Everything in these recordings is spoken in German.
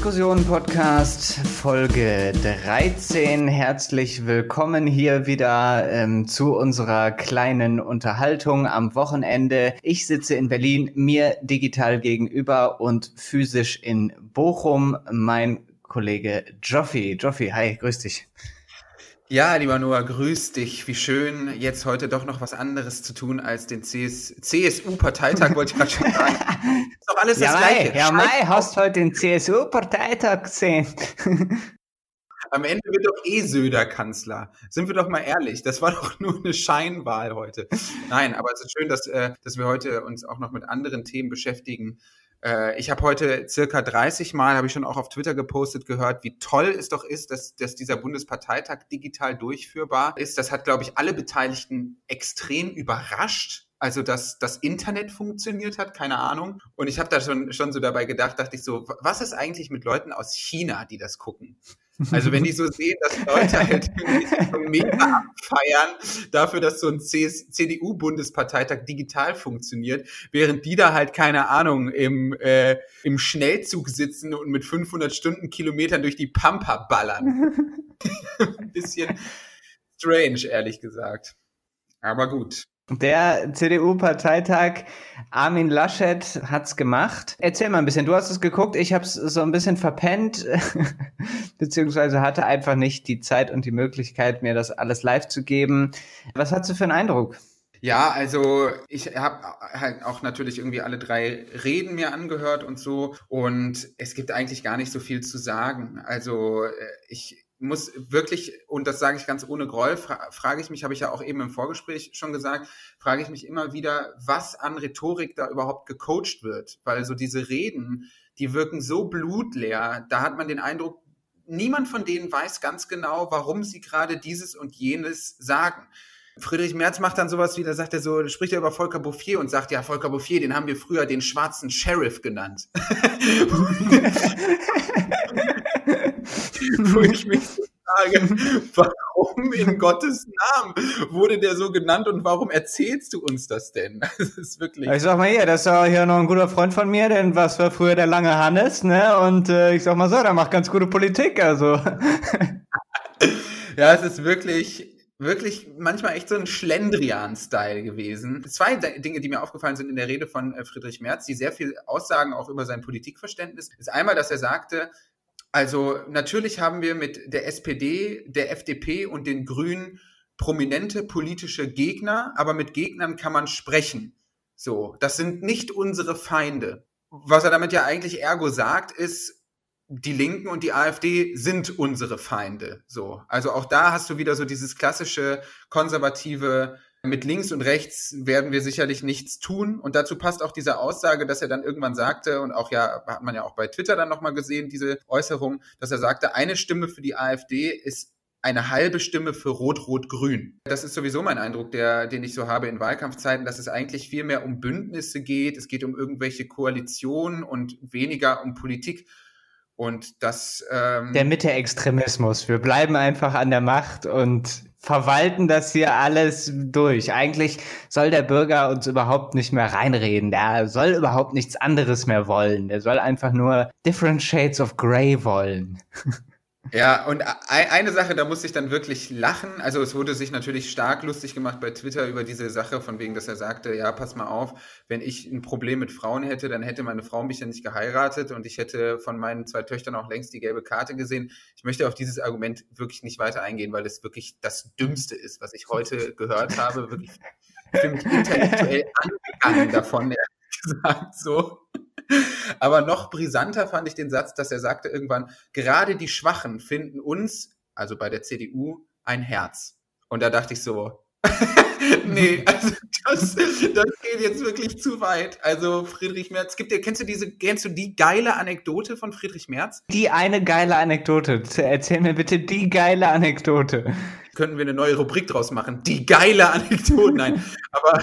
Diskussion Podcast Folge 13. Herzlich willkommen hier wieder ähm, zu unserer kleinen Unterhaltung am Wochenende. Ich sitze in Berlin, mir digital gegenüber und physisch in Bochum mein Kollege Joffi. Joffi, hi, grüß dich. Ja, lieber Noah, grüß dich. Wie schön, jetzt heute doch noch was anderes zu tun als den CS CSU-Parteitag, wollte ich gerade schon sagen. Ist doch alles ja, das Gleiche. Ja, Mai, hast heute den CSU-Parteitag gesehen. Am Ende wird doch eh Söder Kanzler. Sind wir doch mal ehrlich, das war doch nur eine Scheinwahl heute. Nein, aber es ist schön, dass, äh, dass wir heute uns auch noch mit anderen Themen beschäftigen. Äh, ich habe heute circa 30 Mal, habe ich schon auch auf Twitter gepostet, gehört, wie toll es doch ist, dass, dass dieser Bundesparteitag digital durchführbar ist. Das hat, glaube ich, alle Beteiligten extrem überrascht. Also, dass das Internet funktioniert hat, keine Ahnung. Und ich habe da schon, schon so dabei gedacht, dachte ich so, was ist eigentlich mit Leuten aus China, die das gucken? Also wenn die so sehen, dass Leute halt so mega abfeiern dafür, dass so ein CDU-Bundesparteitag digital funktioniert, während die da halt, keine Ahnung, im, äh, im Schnellzug sitzen und mit 500 Stundenkilometern durch die Pampa ballern. Ein bisschen strange, ehrlich gesagt. Aber gut. Der CDU-Parteitag Armin Laschet hat's gemacht. Erzähl mal ein bisschen. Du hast es geguckt, ich habe es so ein bisschen verpennt, beziehungsweise hatte einfach nicht die Zeit und die Möglichkeit, mir das alles live zu geben. Was hast du für einen Eindruck? Ja, also ich habe halt auch natürlich irgendwie alle drei Reden mir angehört und so und es gibt eigentlich gar nicht so viel zu sagen. Also äh, ich muss wirklich, und das sage ich ganz ohne Groll, fra frage ich mich, habe ich ja auch eben im Vorgespräch schon gesagt, frage ich mich immer wieder, was an Rhetorik da überhaupt gecoacht wird. Weil so diese Reden, die wirken so blutleer, da hat man den Eindruck, niemand von denen weiß ganz genau, warum sie gerade dieses und jenes sagen. Friedrich Merz macht dann sowas wie, da sagt er so, spricht er über Volker Bouffier und sagt, ja, Volker Bouffier, den haben wir früher den schwarzen Sheriff genannt. wo ich mich frage, warum in Gottes Namen wurde der so genannt und warum erzählst du uns das denn? Das ist wirklich. Ich sag mal hier, das ist hier noch ein guter Freund von mir, denn was war früher der lange Hannes, ne? Und äh, ich sag mal so, der macht ganz gute Politik, also. ja, es ist wirklich wirklich manchmal echt so ein Schlendrian-Style gewesen. Zwei Dinge, die mir aufgefallen sind in der Rede von äh, Friedrich Merz, die sehr viel aussagen auch über sein Politikverständnis, ist einmal, dass er sagte, also natürlich haben wir mit der SPD, der FDP und den Grünen prominente politische Gegner, aber mit Gegnern kann man sprechen. So, das sind nicht unsere Feinde. Was er damit ja eigentlich ergo sagt, ist, die Linken und die AfD sind unsere Feinde. So, also auch da hast du wieder so dieses klassische konservative mit links und rechts werden wir sicherlich nichts tun. Und dazu passt auch diese Aussage, dass er dann irgendwann sagte, und auch ja, hat man ja auch bei Twitter dann nochmal gesehen, diese Äußerung, dass er sagte, eine Stimme für die AfD ist eine halbe Stimme für Rot-Rot-Grün. Das ist sowieso mein Eindruck, der, den ich so habe in Wahlkampfzeiten, dass es eigentlich viel mehr um Bündnisse geht. Es geht um irgendwelche Koalitionen und weniger um Politik. Und das. Ähm der Mitte-Extremismus. Wir bleiben einfach an der Macht und verwalten das hier alles durch. Eigentlich soll der Bürger uns überhaupt nicht mehr reinreden. Der soll überhaupt nichts anderes mehr wollen. Der soll einfach nur different shades of grey wollen. Ja, und eine Sache, da musste ich dann wirklich lachen. Also es wurde sich natürlich stark lustig gemacht bei Twitter über diese Sache, von wegen, dass er sagte, ja, pass mal auf, wenn ich ein Problem mit Frauen hätte, dann hätte meine Frau mich ja nicht geheiratet und ich hätte von meinen zwei Töchtern auch längst die gelbe Karte gesehen. Ich möchte auf dieses Argument wirklich nicht weiter eingehen, weil es wirklich das Dümmste ist, was ich heute gehört habe. Wirklich für mich intellektuell angegangen davon, ehrlich gesagt, so. Aber noch brisanter fand ich den Satz, dass er sagte irgendwann, gerade die Schwachen finden uns, also bei der CDU, ein Herz. Und da dachte ich so, nee, also das, das geht jetzt wirklich zu weit. Also Friedrich Merz, gibt dir, kennst du diese, kennst du die geile Anekdote von Friedrich Merz? Die eine geile Anekdote. Erzähl mir bitte die geile Anekdote könnten wir eine neue Rubrik draus machen. Die geile Anekdote. Nein, aber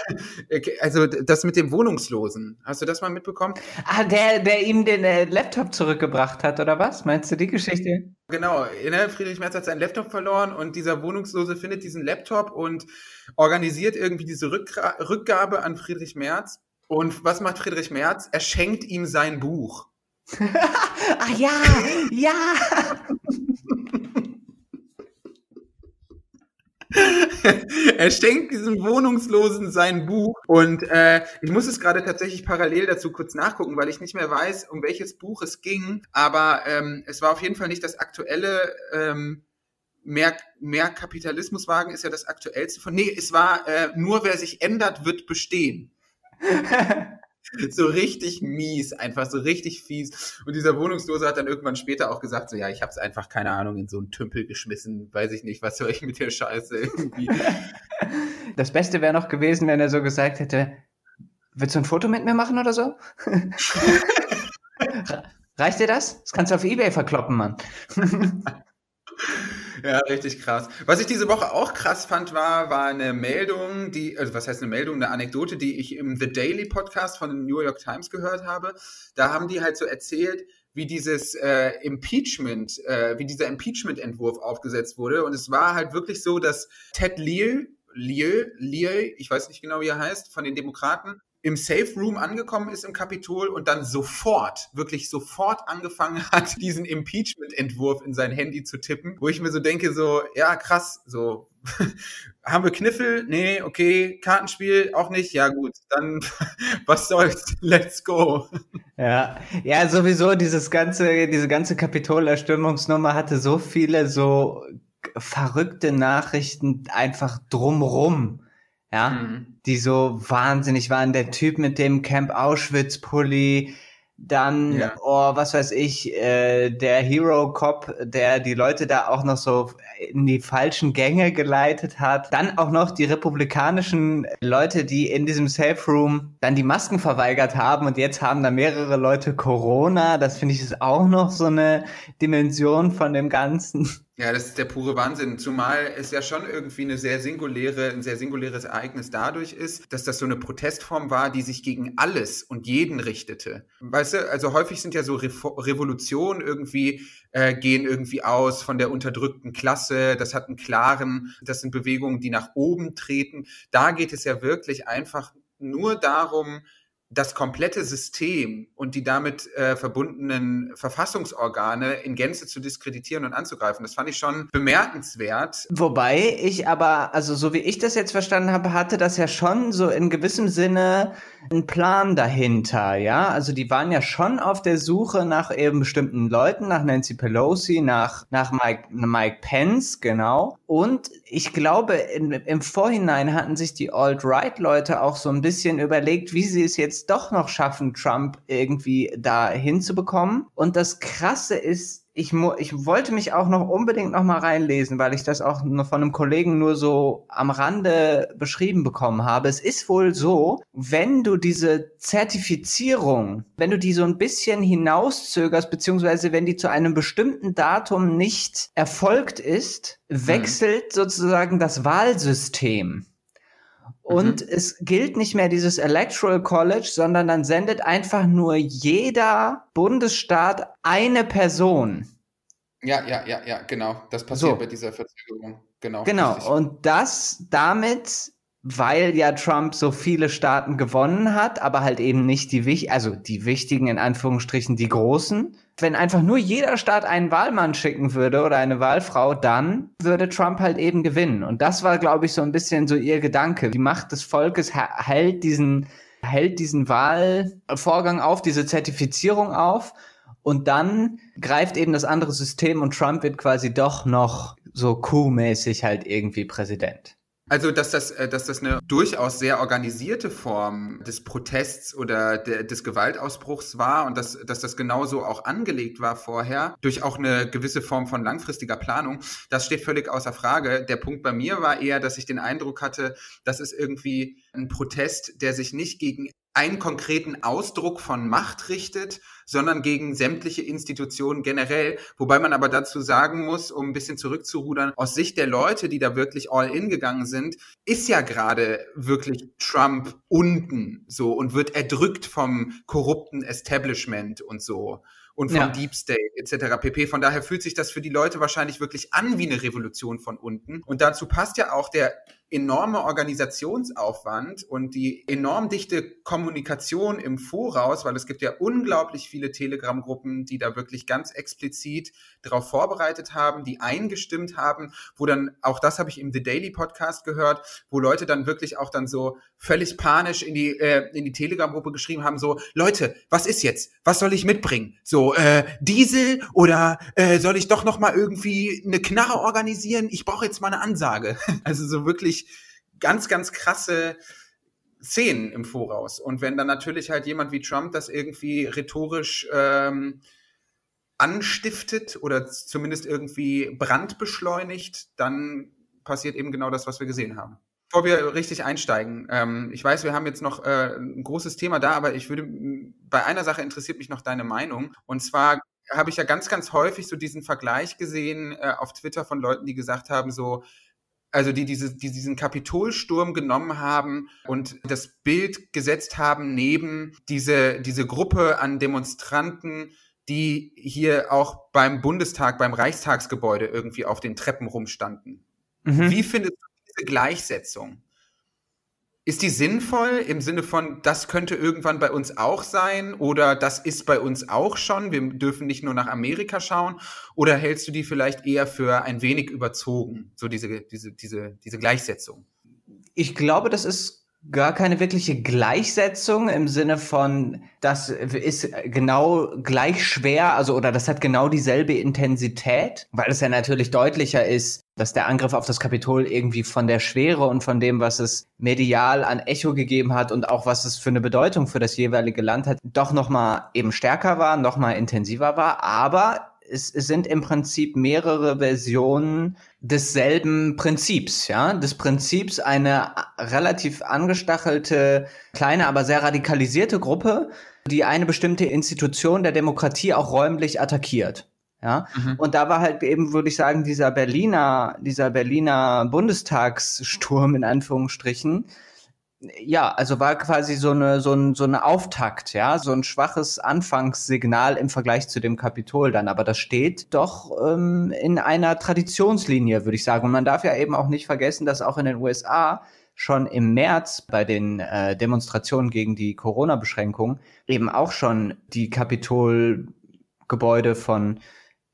also das mit dem Wohnungslosen, hast du das mal mitbekommen? Ah, der, der ihm den äh, Laptop zurückgebracht hat, oder was? Meinst du die Geschichte? Genau, ne? Friedrich Merz hat seinen Laptop verloren und dieser Wohnungslose findet diesen Laptop und organisiert irgendwie diese Rückgra Rückgabe an Friedrich Merz. Und was macht Friedrich Merz? Er schenkt ihm sein Buch. Ach ja, ja. er schenkt diesem Wohnungslosen sein Buch und äh, ich muss es gerade tatsächlich parallel dazu kurz nachgucken, weil ich nicht mehr weiß, um welches Buch es ging, aber ähm, es war auf jeden Fall nicht das aktuelle ähm, mehr, mehr Kapitalismuswagen ist ja das aktuellste von. Nee, es war äh, nur wer sich ändert, wird bestehen. so richtig mies, einfach so richtig fies. Und dieser Wohnungslose hat dann irgendwann später auch gesagt, so ja, ich habe es einfach, keine Ahnung, in so einen Tümpel geschmissen, weiß ich nicht, was soll ich mit der Scheiße irgendwie. Das Beste wäre noch gewesen, wenn er so gesagt hätte, willst du ein Foto mit mir machen oder so? Reicht dir das? Das kannst du auf Ebay verkloppen, Mann. Ja, richtig krass. Was ich diese Woche auch krass fand, war, war eine Meldung, die, also was heißt eine Meldung, eine Anekdote, die ich im The Daily Podcast von den New York Times gehört habe. Da haben die halt so erzählt, wie dieses äh, Impeachment, äh, wie dieser Impeachment-Entwurf aufgesetzt wurde. Und es war halt wirklich so, dass Ted Leal, Leal, Leal, ich weiß nicht genau, wie er heißt, von den Demokraten, im Safe Room angekommen ist im Kapitol und dann sofort, wirklich sofort angefangen hat, diesen Impeachment-Entwurf in sein Handy zu tippen, wo ich mir so denke, so, ja, krass, so, haben wir Kniffel? Nee, okay, Kartenspiel auch nicht, ja gut, dann was soll's, let's go. Ja, ja, sowieso dieses ganze, diese ganze Kapitolerstürmungsnummer hatte so viele so verrückte Nachrichten einfach drumrum ja, mhm. die so wahnsinnig waren. Der Typ mit dem Camp Auschwitz Pulli, dann, ja. oh, was weiß ich, äh, der Hero Cop, der die Leute da auch noch so in die falschen Gänge geleitet hat. Dann auch noch die republikanischen Leute, die in diesem Safe Room dann die Masken verweigert haben und jetzt haben da mehrere Leute Corona. Das finde ich ist auch noch so eine Dimension von dem Ganzen. Ja, das ist der pure Wahnsinn. Zumal es ja schon irgendwie eine sehr singuläre, ein sehr singuläres Ereignis dadurch ist, dass das so eine Protestform war, die sich gegen alles und jeden richtete. Weißt du, also häufig sind ja so Re Revolutionen irgendwie, äh, gehen irgendwie aus von der unterdrückten Klasse. Das hat einen klaren, das sind Bewegungen, die nach oben treten. Da geht es ja wirklich einfach nur darum, das komplette System und die damit äh, verbundenen Verfassungsorgane in Gänze zu diskreditieren und anzugreifen. Das fand ich schon bemerkenswert. Wobei ich aber, also so wie ich das jetzt verstanden habe, hatte das ja schon so in gewissem Sinne einen Plan dahinter, ja. Also die waren ja schon auf der Suche nach eben bestimmten Leuten, nach Nancy Pelosi, nach, nach Mike, Mike Pence, genau. Und ich glaube, in, im Vorhinein hatten sich die Alt-Right-Leute auch so ein bisschen überlegt, wie sie es jetzt jetzt doch noch schaffen, Trump irgendwie da hinzubekommen. Und das Krasse ist, ich, ich wollte mich auch noch unbedingt noch mal reinlesen, weil ich das auch von einem Kollegen nur so am Rande beschrieben bekommen habe. Es ist wohl so, wenn du diese Zertifizierung, wenn du die so ein bisschen hinauszögerst, beziehungsweise wenn die zu einem bestimmten Datum nicht erfolgt ist, hm. wechselt hm. sozusagen das Wahlsystem. Und mhm. es gilt nicht mehr dieses Electoral College, sondern dann sendet einfach nur jeder Bundesstaat eine Person. Ja, ja, ja, ja, genau. Das passiert so. bei dieser Verzögerung. Genau. Genau. Richtig. Und das damit, weil ja Trump so viele Staaten gewonnen hat, aber halt eben nicht die, also die wichtigen, in Anführungsstrichen, die großen, wenn einfach nur jeder Staat einen Wahlmann schicken würde oder eine Wahlfrau, dann würde Trump halt eben gewinnen. Und das war, glaube ich, so ein bisschen so ihr Gedanke. Die Macht des Volkes hält diesen, hält diesen Wahlvorgang auf, diese Zertifizierung auf. Und dann greift eben das andere System und Trump wird quasi doch noch so kuhmäßig halt irgendwie Präsident. Also, dass das, äh, dass das eine durchaus sehr organisierte Form des Protests oder de, des Gewaltausbruchs war und dass, dass das genauso auch angelegt war vorher, durch auch eine gewisse Form von langfristiger Planung, das steht völlig außer Frage. Der Punkt bei mir war eher, dass ich den Eindruck hatte, das ist irgendwie ein Protest, der sich nicht gegen einen konkreten Ausdruck von Macht richtet, sondern gegen sämtliche Institutionen generell. Wobei man aber dazu sagen muss, um ein bisschen zurückzurudern, aus Sicht der Leute, die da wirklich all in gegangen sind, ist ja gerade wirklich Trump unten so und wird erdrückt vom korrupten Establishment und so und vom ja. Deep State etc. pp. Von daher fühlt sich das für die Leute wahrscheinlich wirklich an wie eine Revolution von unten. Und dazu passt ja auch der enorme Organisationsaufwand und die enorm dichte Kommunikation im Voraus, weil es gibt ja unglaublich viele Telegram-Gruppen, die da wirklich ganz explizit darauf vorbereitet haben, die eingestimmt haben, wo dann, auch das habe ich im The Daily Podcast gehört, wo Leute dann wirklich auch dann so völlig panisch in die, äh, die Telegram-Gruppe geschrieben haben, so, Leute, was ist jetzt? Was soll ich mitbringen? So, äh, Diesel oder äh, soll ich doch noch mal irgendwie eine Knarre organisieren? Ich brauche jetzt mal eine Ansage. Also so wirklich ganz, ganz krasse Szenen im Voraus. Und wenn dann natürlich halt jemand wie Trump das irgendwie rhetorisch ähm, anstiftet oder zumindest irgendwie brandbeschleunigt, dann passiert eben genau das, was wir gesehen haben. Bevor wir richtig einsteigen, ähm, ich weiß, wir haben jetzt noch äh, ein großes Thema da, aber ich würde, bei einer Sache interessiert mich noch deine Meinung. Und zwar habe ich ja ganz, ganz häufig so diesen Vergleich gesehen äh, auf Twitter von Leuten, die gesagt haben, so, also die, diese, die diesen Kapitolsturm genommen haben und das Bild gesetzt haben neben diese, diese Gruppe an Demonstranten, die hier auch beim Bundestag, beim Reichstagsgebäude irgendwie auf den Treppen rumstanden. Mhm. Wie findest du diese Gleichsetzung? Ist die sinnvoll im Sinne von, das könnte irgendwann bei uns auch sein oder das ist bei uns auch schon, wir dürfen nicht nur nach Amerika schauen? Oder hältst du die vielleicht eher für ein wenig überzogen, so diese, diese, diese, diese Gleichsetzung? Ich glaube, das ist gar keine wirkliche Gleichsetzung im Sinne von, das ist genau gleich schwer, also oder das hat genau dieselbe Intensität, weil es ja natürlich deutlicher ist, dass der Angriff auf das Kapitol irgendwie von der Schwere und von dem, was es medial an Echo gegeben hat und auch was es für eine Bedeutung für das jeweilige Land hat, doch noch mal eben stärker war, noch mal intensiver war, aber es, es sind im Prinzip mehrere Versionen desselben Prinzips, ja, des Prinzips eine relativ angestachelte, kleine, aber sehr radikalisierte Gruppe, die eine bestimmte Institution der Demokratie auch räumlich attackiert. Ja, mhm. und da war halt eben, würde ich sagen, dieser Berliner, dieser Berliner Bundestagssturm in Anführungsstrichen, ja, also war quasi so eine, so, ein, so eine Auftakt, ja, so ein schwaches Anfangssignal im Vergleich zu dem Kapitol dann. Aber das steht doch ähm, in einer Traditionslinie, würde ich sagen. Und man darf ja eben auch nicht vergessen, dass auch in den USA schon im März bei den äh, Demonstrationen gegen die Corona-Beschränkungen eben auch schon die Kapitolgebäude von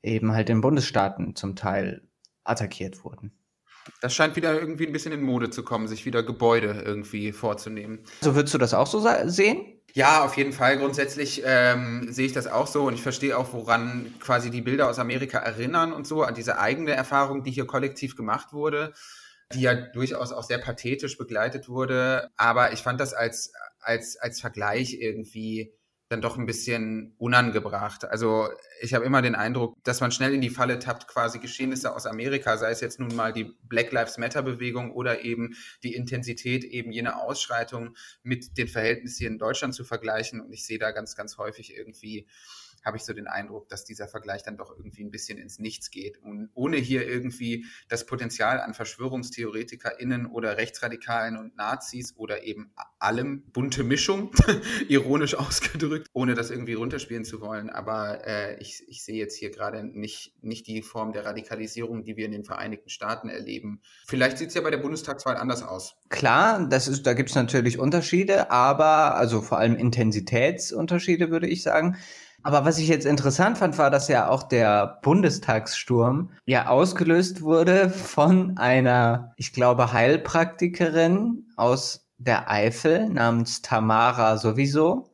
eben halt den Bundesstaaten zum Teil attackiert wurden. Das scheint wieder irgendwie ein bisschen in Mode zu kommen, sich wieder Gebäude irgendwie vorzunehmen. So würdest du das auch so sehen? Ja, auf jeden Fall. Grundsätzlich ähm, sehe ich das auch so und ich verstehe auch, woran quasi die Bilder aus Amerika erinnern und so, an diese eigene Erfahrung, die hier kollektiv gemacht wurde, die ja durchaus auch sehr pathetisch begleitet wurde. Aber ich fand das als, als, als Vergleich irgendwie dann doch ein bisschen unangebracht. Also ich habe immer den Eindruck, dass man schnell in die Falle tappt, quasi Geschehnisse aus Amerika, sei es jetzt nun mal die Black Lives Matter Bewegung oder eben die Intensität eben jener Ausschreitung mit den Verhältnissen hier in Deutschland zu vergleichen. Und ich sehe da ganz, ganz häufig irgendwie habe ich so den Eindruck, dass dieser Vergleich dann doch irgendwie ein bisschen ins Nichts geht. Und ohne hier irgendwie das Potenzial an VerschwörungstheoretikerInnen oder Rechtsradikalen und Nazis oder eben allem bunte Mischung, ironisch ausgedrückt, ohne das irgendwie runterspielen zu wollen. Aber äh, ich, ich sehe jetzt hier gerade nicht, nicht die Form der Radikalisierung, die wir in den Vereinigten Staaten erleben. Vielleicht sieht es ja bei der Bundestagswahl anders aus. Klar, das ist, da gibt es natürlich Unterschiede, aber also vor allem Intensitätsunterschiede, würde ich sagen. Aber was ich jetzt interessant fand, war, dass ja auch der Bundestagssturm ja ausgelöst wurde von einer, ich glaube, Heilpraktikerin aus der Eifel namens Tamara sowieso,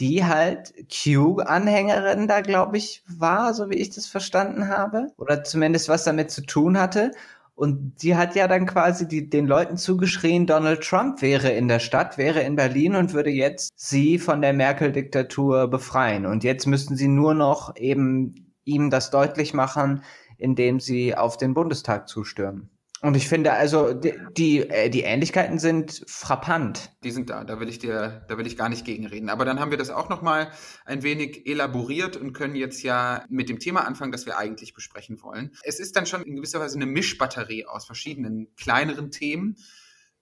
die halt Q-Anhängerin da, glaube ich, war, so wie ich das verstanden habe. Oder zumindest was damit zu tun hatte. Und sie hat ja dann quasi die, den Leuten zugeschrien, Donald Trump wäre in der Stadt, wäre in Berlin und würde jetzt sie von der Merkel-Diktatur befreien. Und jetzt müssten sie nur noch eben ihm das deutlich machen, indem sie auf den Bundestag zustürmen. Und ich finde also, die, die, äh, die, Ähnlichkeiten sind frappant. Die sind da, da will ich dir, da will ich gar nicht gegenreden. Aber dann haben wir das auch nochmal ein wenig elaboriert und können jetzt ja mit dem Thema anfangen, das wir eigentlich besprechen wollen. Es ist dann schon in gewisser Weise eine Mischbatterie aus verschiedenen kleineren Themen,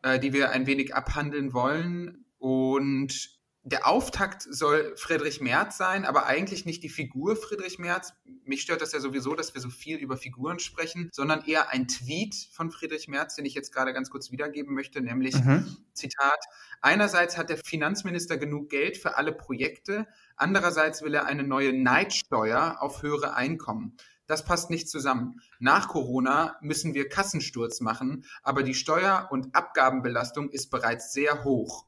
äh, die wir ein wenig abhandeln wollen. Und der Auftakt soll Friedrich Merz sein, aber eigentlich nicht die Figur Friedrich Merz. Mich stört das ja sowieso, dass wir so viel über Figuren sprechen, sondern eher ein Tweet von Friedrich Merz, den ich jetzt gerade ganz kurz wiedergeben möchte, nämlich mhm. Zitat, einerseits hat der Finanzminister genug Geld für alle Projekte, andererseits will er eine neue Neidsteuer auf höhere Einkommen. Das passt nicht zusammen. Nach Corona müssen wir Kassensturz machen, aber die Steuer- und Abgabenbelastung ist bereits sehr hoch.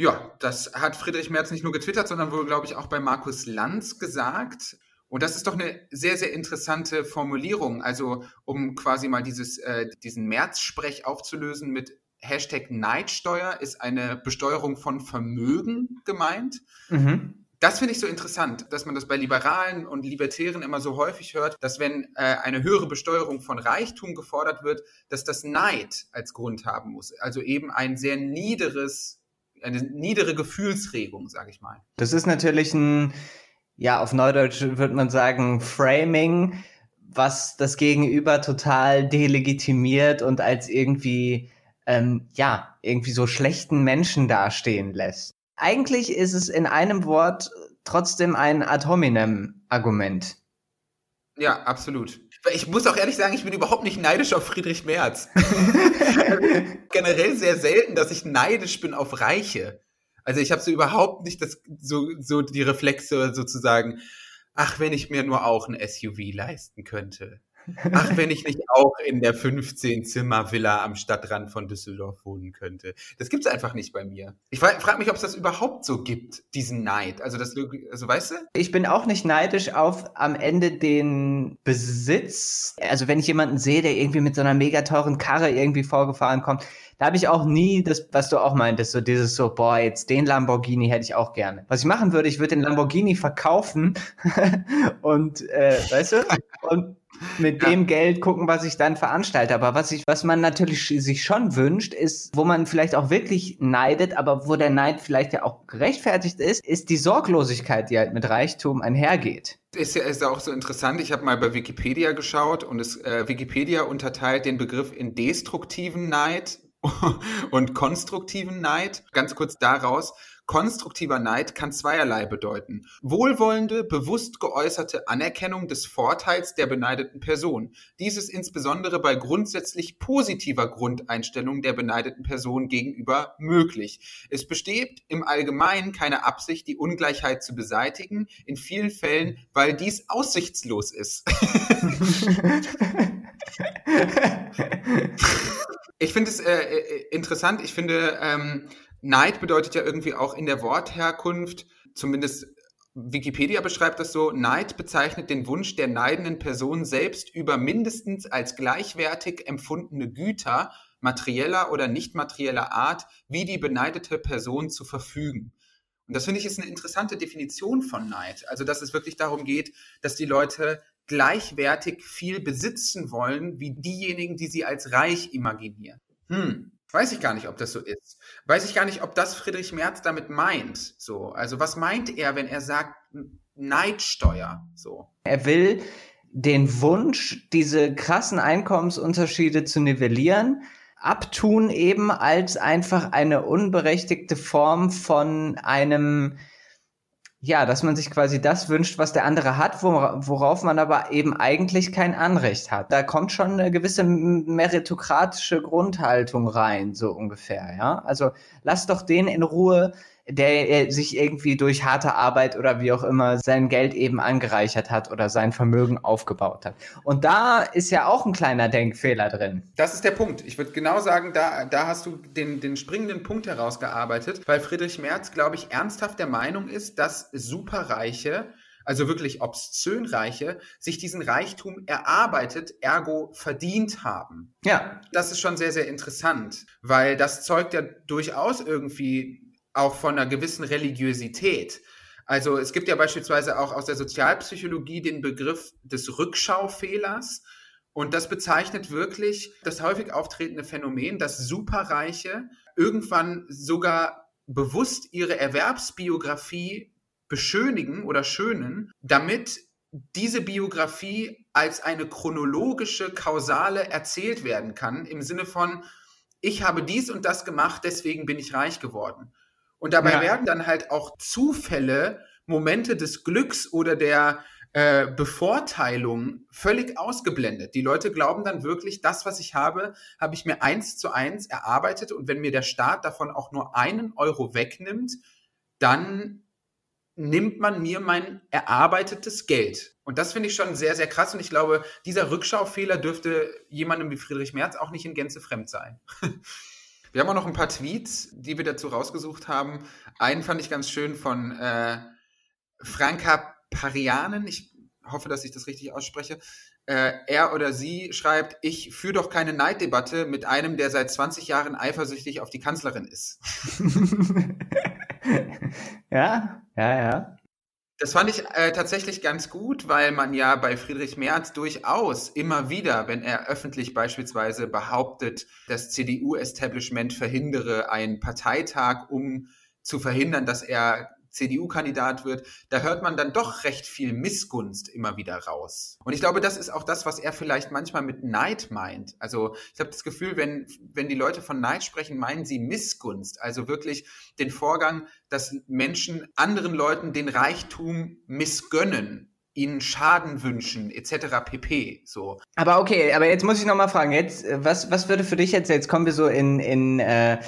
Ja, das hat Friedrich Merz nicht nur getwittert, sondern wohl, glaube ich, auch bei Markus Lanz gesagt. Und das ist doch eine sehr, sehr interessante Formulierung. Also, um quasi mal dieses, äh, diesen März-Sprech aufzulösen mit Hashtag Neidsteuer ist eine Besteuerung von Vermögen gemeint. Mhm. Das finde ich so interessant, dass man das bei Liberalen und Libertären immer so häufig hört, dass wenn äh, eine höhere Besteuerung von Reichtum gefordert wird, dass das Neid als Grund haben muss. Also eben ein sehr niederes eine niedere Gefühlsregung, sage ich mal. Das ist natürlich ein, ja, auf Neudeutsch würde man sagen, Framing, was das Gegenüber total delegitimiert und als irgendwie, ähm, ja, irgendwie so schlechten Menschen dastehen lässt. Eigentlich ist es in einem Wort trotzdem ein Ad hominem-Argument. Ja, absolut. Ich muss auch ehrlich sagen, ich bin überhaupt nicht neidisch auf Friedrich Merz. Generell sehr selten, dass ich neidisch bin auf Reiche. Also ich habe so überhaupt nicht das, so, so die Reflexe sozusagen, ach, wenn ich mir nur auch ein SUV leisten könnte. Ach, wenn ich nicht auch in der 15-Zimmer-Villa am Stadtrand von Düsseldorf wohnen könnte. Das gibt es einfach nicht bei mir. Ich frage frag mich, ob es das überhaupt so gibt, diesen Neid. Also, das, also, weißt du? Ich bin auch nicht neidisch auf am Ende den Besitz. Also, wenn ich jemanden sehe, der irgendwie mit so einer mega teuren Karre irgendwie vorgefahren kommt, da habe ich auch nie das, was du auch meintest, so dieses so, boah, jetzt den Lamborghini hätte ich auch gerne. Was ich machen würde, ich würde den Lamborghini verkaufen und, äh, weißt du, und mit dem Geld gucken, was ich dann veranstalte. Aber was ich, was man natürlich sich schon wünscht, ist, wo man vielleicht auch wirklich neidet, aber wo der Neid vielleicht ja auch gerechtfertigt ist, ist die Sorglosigkeit, die halt mit Reichtum einhergeht. Ist ja, ist auch so interessant. Ich habe mal bei Wikipedia geschaut und es, äh, Wikipedia unterteilt den Begriff in destruktiven Neid und konstruktiven Neid. Ganz kurz daraus. Konstruktiver Neid kann zweierlei bedeuten. Wohlwollende, bewusst geäußerte Anerkennung des Vorteils der beneideten Person. Dies ist insbesondere bei grundsätzlich positiver Grundeinstellung der beneideten Person gegenüber möglich. Es besteht im Allgemeinen keine Absicht, die Ungleichheit zu beseitigen, in vielen Fällen, weil dies aussichtslos ist. ich finde es äh, äh, interessant. Ich finde, ähm, Neid bedeutet ja irgendwie auch in der Wortherkunft, zumindest Wikipedia beschreibt das so, Neid bezeichnet den Wunsch der neidenden Person selbst über mindestens als gleichwertig empfundene Güter materieller oder nicht materieller Art wie die beneidete Person zu verfügen. Und das finde ich ist eine interessante Definition von Neid. Also, dass es wirklich darum geht, dass die Leute gleichwertig viel besitzen wollen wie diejenigen, die sie als reich imaginieren. Hm. Weiß ich gar nicht, ob das so ist. Weiß ich gar nicht, ob das Friedrich Merz damit meint. So, also was meint er, wenn er sagt Neidsteuer? So. Er will den Wunsch, diese krassen Einkommensunterschiede zu nivellieren, abtun eben als einfach eine unberechtigte Form von einem ja, dass man sich quasi das wünscht, was der andere hat, worauf man aber eben eigentlich kein Anrecht hat. Da kommt schon eine gewisse meritokratische Grundhaltung rein, so ungefähr, ja. Also lass doch den in Ruhe, der sich irgendwie durch harte Arbeit oder wie auch immer sein Geld eben angereichert hat oder sein Vermögen aufgebaut hat. Und da ist ja auch ein kleiner Denkfehler drin. Das ist der Punkt. Ich würde genau sagen, da, da hast du den, den springenden Punkt herausgearbeitet, weil Friedrich Merz, glaube ich, ernsthaft der Meinung ist, dass Superreiche also wirklich obszön Reiche, sich diesen Reichtum erarbeitet, ergo verdient haben. Ja. Das ist schon sehr, sehr interessant, weil das zeugt ja durchaus irgendwie auch von einer gewissen Religiosität. Also es gibt ja beispielsweise auch aus der Sozialpsychologie den Begriff des Rückschaufehlers. Und das bezeichnet wirklich das häufig auftretende Phänomen, dass Superreiche irgendwann sogar bewusst ihre Erwerbsbiografie beschönigen oder schönen, damit diese Biografie als eine chronologische, kausale erzählt werden kann, im Sinne von, ich habe dies und das gemacht, deswegen bin ich reich geworden. Und dabei ja. werden dann halt auch Zufälle, Momente des Glücks oder der äh, Bevorteilung völlig ausgeblendet. Die Leute glauben dann wirklich, das, was ich habe, habe ich mir eins zu eins erarbeitet und wenn mir der Staat davon auch nur einen Euro wegnimmt, dann nimmt man mir mein erarbeitetes Geld. Und das finde ich schon sehr, sehr krass. Und ich glaube, dieser Rückschaufehler dürfte jemandem wie Friedrich Merz auch nicht in Gänze fremd sein. Wir haben auch noch ein paar Tweets, die wir dazu rausgesucht haben. Einen fand ich ganz schön von äh, Franka Parianen. Ich hoffe, dass ich das richtig ausspreche. Äh, er oder sie schreibt, ich führe doch keine Neiddebatte mit einem, der seit 20 Jahren eifersüchtig auf die Kanzlerin ist. ja, ja, ja. Das fand ich äh, tatsächlich ganz gut, weil man ja bei Friedrich Merz durchaus immer wieder, wenn er öffentlich beispielsweise behauptet, das CDU-Establishment verhindere einen Parteitag, um zu verhindern, dass er CDU-Kandidat wird, da hört man dann doch recht viel Missgunst immer wieder raus. Und ich glaube, das ist auch das, was er vielleicht manchmal mit Neid meint. Also ich habe das Gefühl, wenn, wenn die Leute von Neid sprechen, meinen sie Missgunst. Also wirklich den Vorgang, dass Menschen anderen Leuten den Reichtum missgönnen ihnen Schaden wünschen, etc. pp. So. Aber okay, aber jetzt muss ich noch mal fragen, jetzt, was, was würde für dich jetzt, jetzt kommen wir so in, in äh,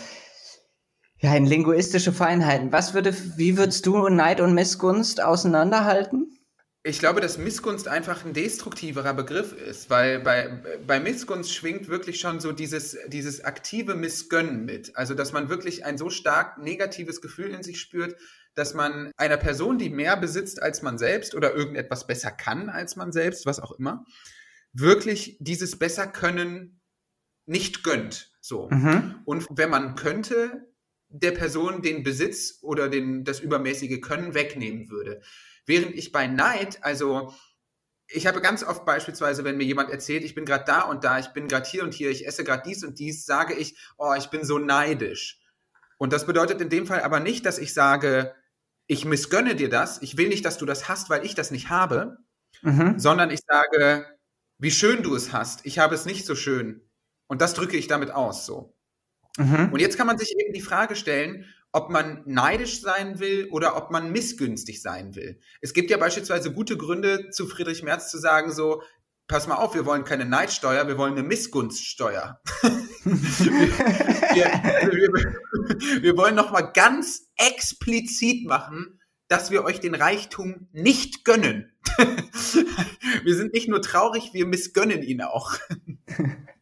ja, in linguistische Feinheiten. Was würde, wie würdest du Neid und Missgunst auseinanderhalten? Ich glaube, dass Missgunst einfach ein destruktiverer Begriff ist, weil bei, bei Missgunst schwingt wirklich schon so dieses, dieses aktive Missgönnen mit. Also, dass man wirklich ein so stark negatives Gefühl in sich spürt, dass man einer Person, die mehr besitzt als man selbst oder irgendetwas besser kann als man selbst, was auch immer, wirklich dieses Besserkönnen nicht gönnt. So. Mhm. Und wenn man könnte, der Person den Besitz oder den, das übermäßige Können wegnehmen würde. Während ich bei Neid, also ich habe ganz oft beispielsweise, wenn mir jemand erzählt, ich bin gerade da und da, ich bin gerade hier und hier, ich esse gerade dies und dies, sage ich, oh, ich bin so neidisch. Und das bedeutet in dem Fall aber nicht, dass ich sage, ich missgönne dir das, ich will nicht, dass du das hast, weil ich das nicht habe, mhm. sondern ich sage, wie schön du es hast, ich habe es nicht so schön. Und das drücke ich damit aus, so. Mhm. Und jetzt kann man sich eben die Frage stellen, ob man neidisch sein will oder ob man missgünstig sein will. Es gibt ja beispielsweise gute Gründe, zu Friedrich Merz zu sagen, so, pass mal auf, wir wollen keine Neidsteuer, wir wollen eine Missgunststeuer. wir, wir, wir, wollen nochmal ganz explizit machen, dass wir euch den Reichtum nicht gönnen. wir sind nicht nur traurig, wir missgönnen ihn auch.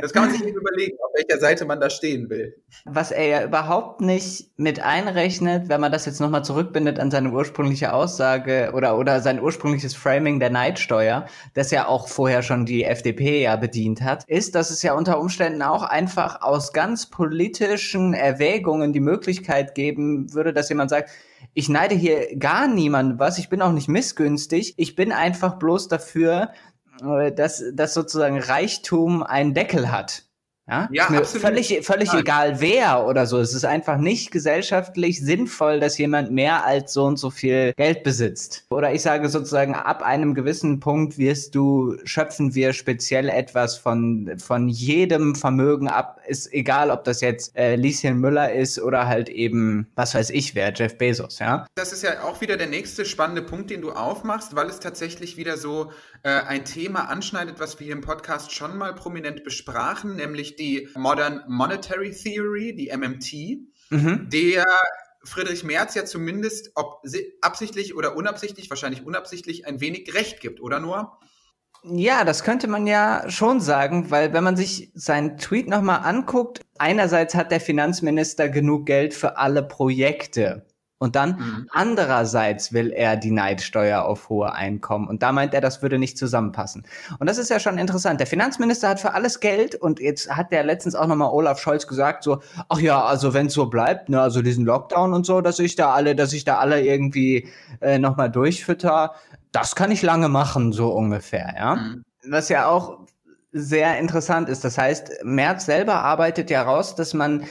Das kann man sich eben überlegen, auf welcher Seite man da stehen will. Was er ja überhaupt nicht mit einrechnet, wenn man das jetzt nochmal zurückbindet an seine ursprüngliche Aussage oder, oder sein ursprüngliches Framing der Neidsteuer, das ja auch vorher schon die FDP ja bedient hat, ist, dass es ja unter Umständen auch einfach aus ganz politischen Erwägungen die Möglichkeit geben würde, dass jemand sagt, ich neide hier gar niemanden was, ich bin auch nicht missgünstig, ich bin einfach bloß dafür, dass, dass sozusagen Reichtum einen Deckel hat. Ja, ja mir völlig, völlig ja. egal wer oder so. Es ist einfach nicht gesellschaftlich sinnvoll, dass jemand mehr als so und so viel Geld besitzt. Oder ich sage sozusagen, ab einem gewissen Punkt wirst du, schöpfen wir speziell etwas von, von jedem Vermögen ab. Ist egal, ob das jetzt äh, Lieschen Müller ist oder halt eben, was weiß ich wer, Jeff Bezos, ja. Das ist ja auch wieder der nächste spannende Punkt, den du aufmachst, weil es tatsächlich wieder so äh, ein Thema anschneidet, was wir im Podcast schon mal prominent besprachen, nämlich die Modern Monetary Theory, die MMT, mhm. der Friedrich Merz ja zumindest, ob absichtlich oder unabsichtlich, wahrscheinlich unabsichtlich, ein wenig Recht gibt, oder Noah? Ja, das könnte man ja schon sagen, weil wenn man sich seinen Tweet nochmal anguckt, einerseits hat der Finanzminister genug Geld für alle Projekte. Und dann mhm. andererseits will er die Neidsteuer auf hohe Einkommen. Und da meint er, das würde nicht zusammenpassen. Und das ist ja schon interessant. Der Finanzminister hat für alles Geld und jetzt hat der letztens auch nochmal Olaf Scholz gesagt, so, ach ja, also wenn es so bleibt, ne, also diesen Lockdown und so, dass ich da alle, dass ich da alle irgendwie äh, nochmal durchfütter, das kann ich lange machen, so ungefähr, ja. Mhm. Was ja auch sehr interessant ist. Das heißt, Merz selber arbeitet ja raus, dass man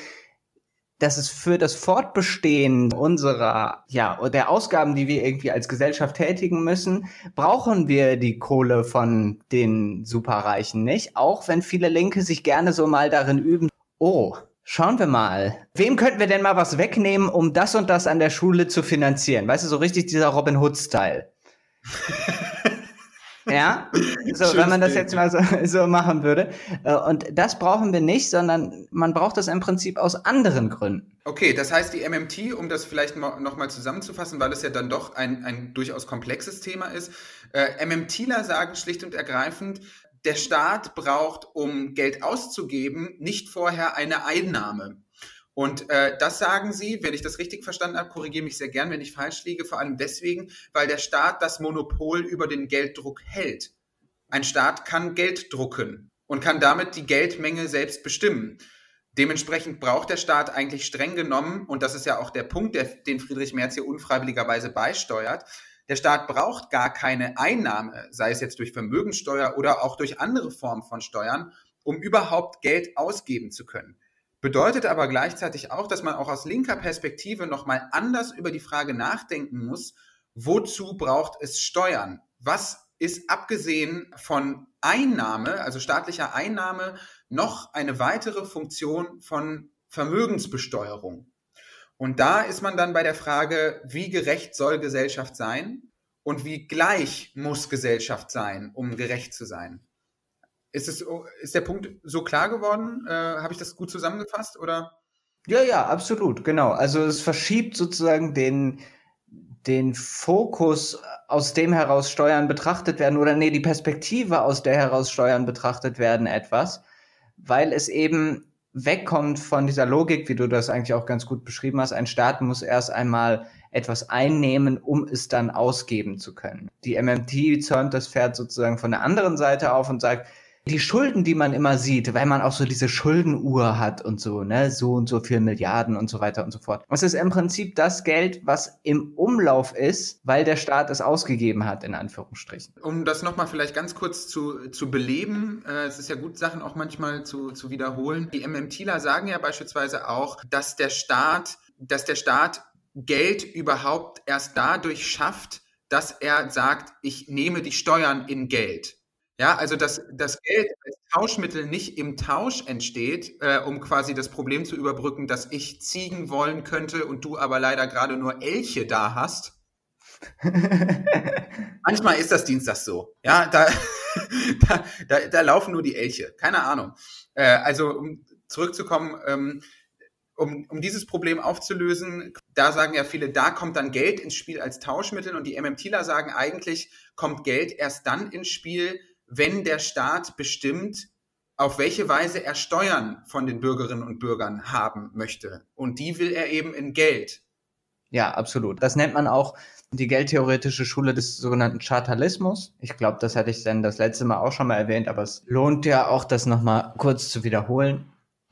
dass es für das Fortbestehen unserer, ja, der Ausgaben, die wir irgendwie als Gesellschaft tätigen müssen, brauchen wir die Kohle von den Superreichen nicht. Auch wenn viele Linke sich gerne so mal darin üben, oh, Schauen wir mal. Wem könnten wir denn mal was wegnehmen, um das und das an der Schule zu finanzieren? Weißt du, so richtig dieser Robin Hood-Style. Ja, so, wenn man das jetzt mal so, so machen würde. Äh, und das brauchen wir nicht, sondern man braucht das im Prinzip aus anderen Gründen. Okay, das heißt, die MMT, um das vielleicht nochmal zusammenzufassen, weil es ja dann doch ein, ein durchaus komplexes Thema ist, äh, MMTler sagen schlicht und ergreifend, der Staat braucht, um Geld auszugeben, nicht vorher eine Einnahme. Und äh, das sagen Sie, wenn ich das richtig verstanden habe, korrigiere mich sehr gern, wenn ich falsch liege, vor allem deswegen, weil der Staat das Monopol über den Gelddruck hält. Ein Staat kann Geld drucken und kann damit die Geldmenge selbst bestimmen. Dementsprechend braucht der Staat eigentlich streng genommen, und das ist ja auch der Punkt, der, den Friedrich Merz hier unfreiwilligerweise beisteuert, der Staat braucht gar keine Einnahme, sei es jetzt durch Vermögensteuer oder auch durch andere Formen von Steuern, um überhaupt Geld ausgeben zu können. Bedeutet aber gleichzeitig auch, dass man auch aus linker Perspektive nochmal anders über die Frage nachdenken muss, wozu braucht es Steuern? Was ist abgesehen von Einnahme, also staatlicher Einnahme, noch eine weitere Funktion von Vermögensbesteuerung? Und da ist man dann bei der Frage, wie gerecht soll Gesellschaft sein und wie gleich muss Gesellschaft sein, um gerecht zu sein? Ist, es, ist der Punkt so klar geworden? Äh, Habe ich das gut zusammengefasst oder? Ja, ja, absolut, genau. Also es verschiebt sozusagen den, den Fokus, aus dem heraus Steuern betrachtet werden, oder nee, die Perspektive, aus der heraus Steuern betrachtet werden, etwas, weil es eben wegkommt von dieser Logik, wie du das eigentlich auch ganz gut beschrieben hast. Ein Staat muss erst einmal etwas einnehmen, um es dann ausgeben zu können. Die MMT zäumt das Pferd sozusagen von der anderen Seite auf und sagt, die Schulden, die man immer sieht, weil man auch so diese Schuldenuhr hat und so, ne, so und so viel Milliarden und so weiter und so fort. Es ist im Prinzip das Geld, was im Umlauf ist, weil der Staat es ausgegeben hat, in Anführungsstrichen. Um das nochmal vielleicht ganz kurz zu, zu beleben, äh, es ist ja gut, Sachen auch manchmal zu, zu wiederholen. Die MMTler sagen ja beispielsweise auch, dass der Staat, dass der Staat Geld überhaupt erst dadurch schafft, dass er sagt, ich nehme die Steuern in Geld. Ja, also dass das Geld als Tauschmittel nicht im Tausch entsteht, äh, um quasi das Problem zu überbrücken, dass ich Ziegen wollen könnte und du aber leider gerade nur Elche da hast. Manchmal ist das Dienstag so. Ja, da, da, da, da laufen nur die Elche. Keine Ahnung. Äh, also um zurückzukommen, ähm, um, um dieses Problem aufzulösen, da sagen ja viele, da kommt dann Geld ins Spiel als Tauschmittel und die MMTler sagen eigentlich, kommt Geld erst dann ins Spiel, wenn der Staat bestimmt, auf welche Weise er Steuern von den Bürgerinnen und Bürgern haben möchte. Und die will er eben in Geld. Ja, absolut. Das nennt man auch die geldtheoretische Schule des sogenannten Chartalismus. Ich glaube, das hatte ich dann das letzte Mal auch schon mal erwähnt, aber es lohnt ja auch, das nochmal kurz zu wiederholen.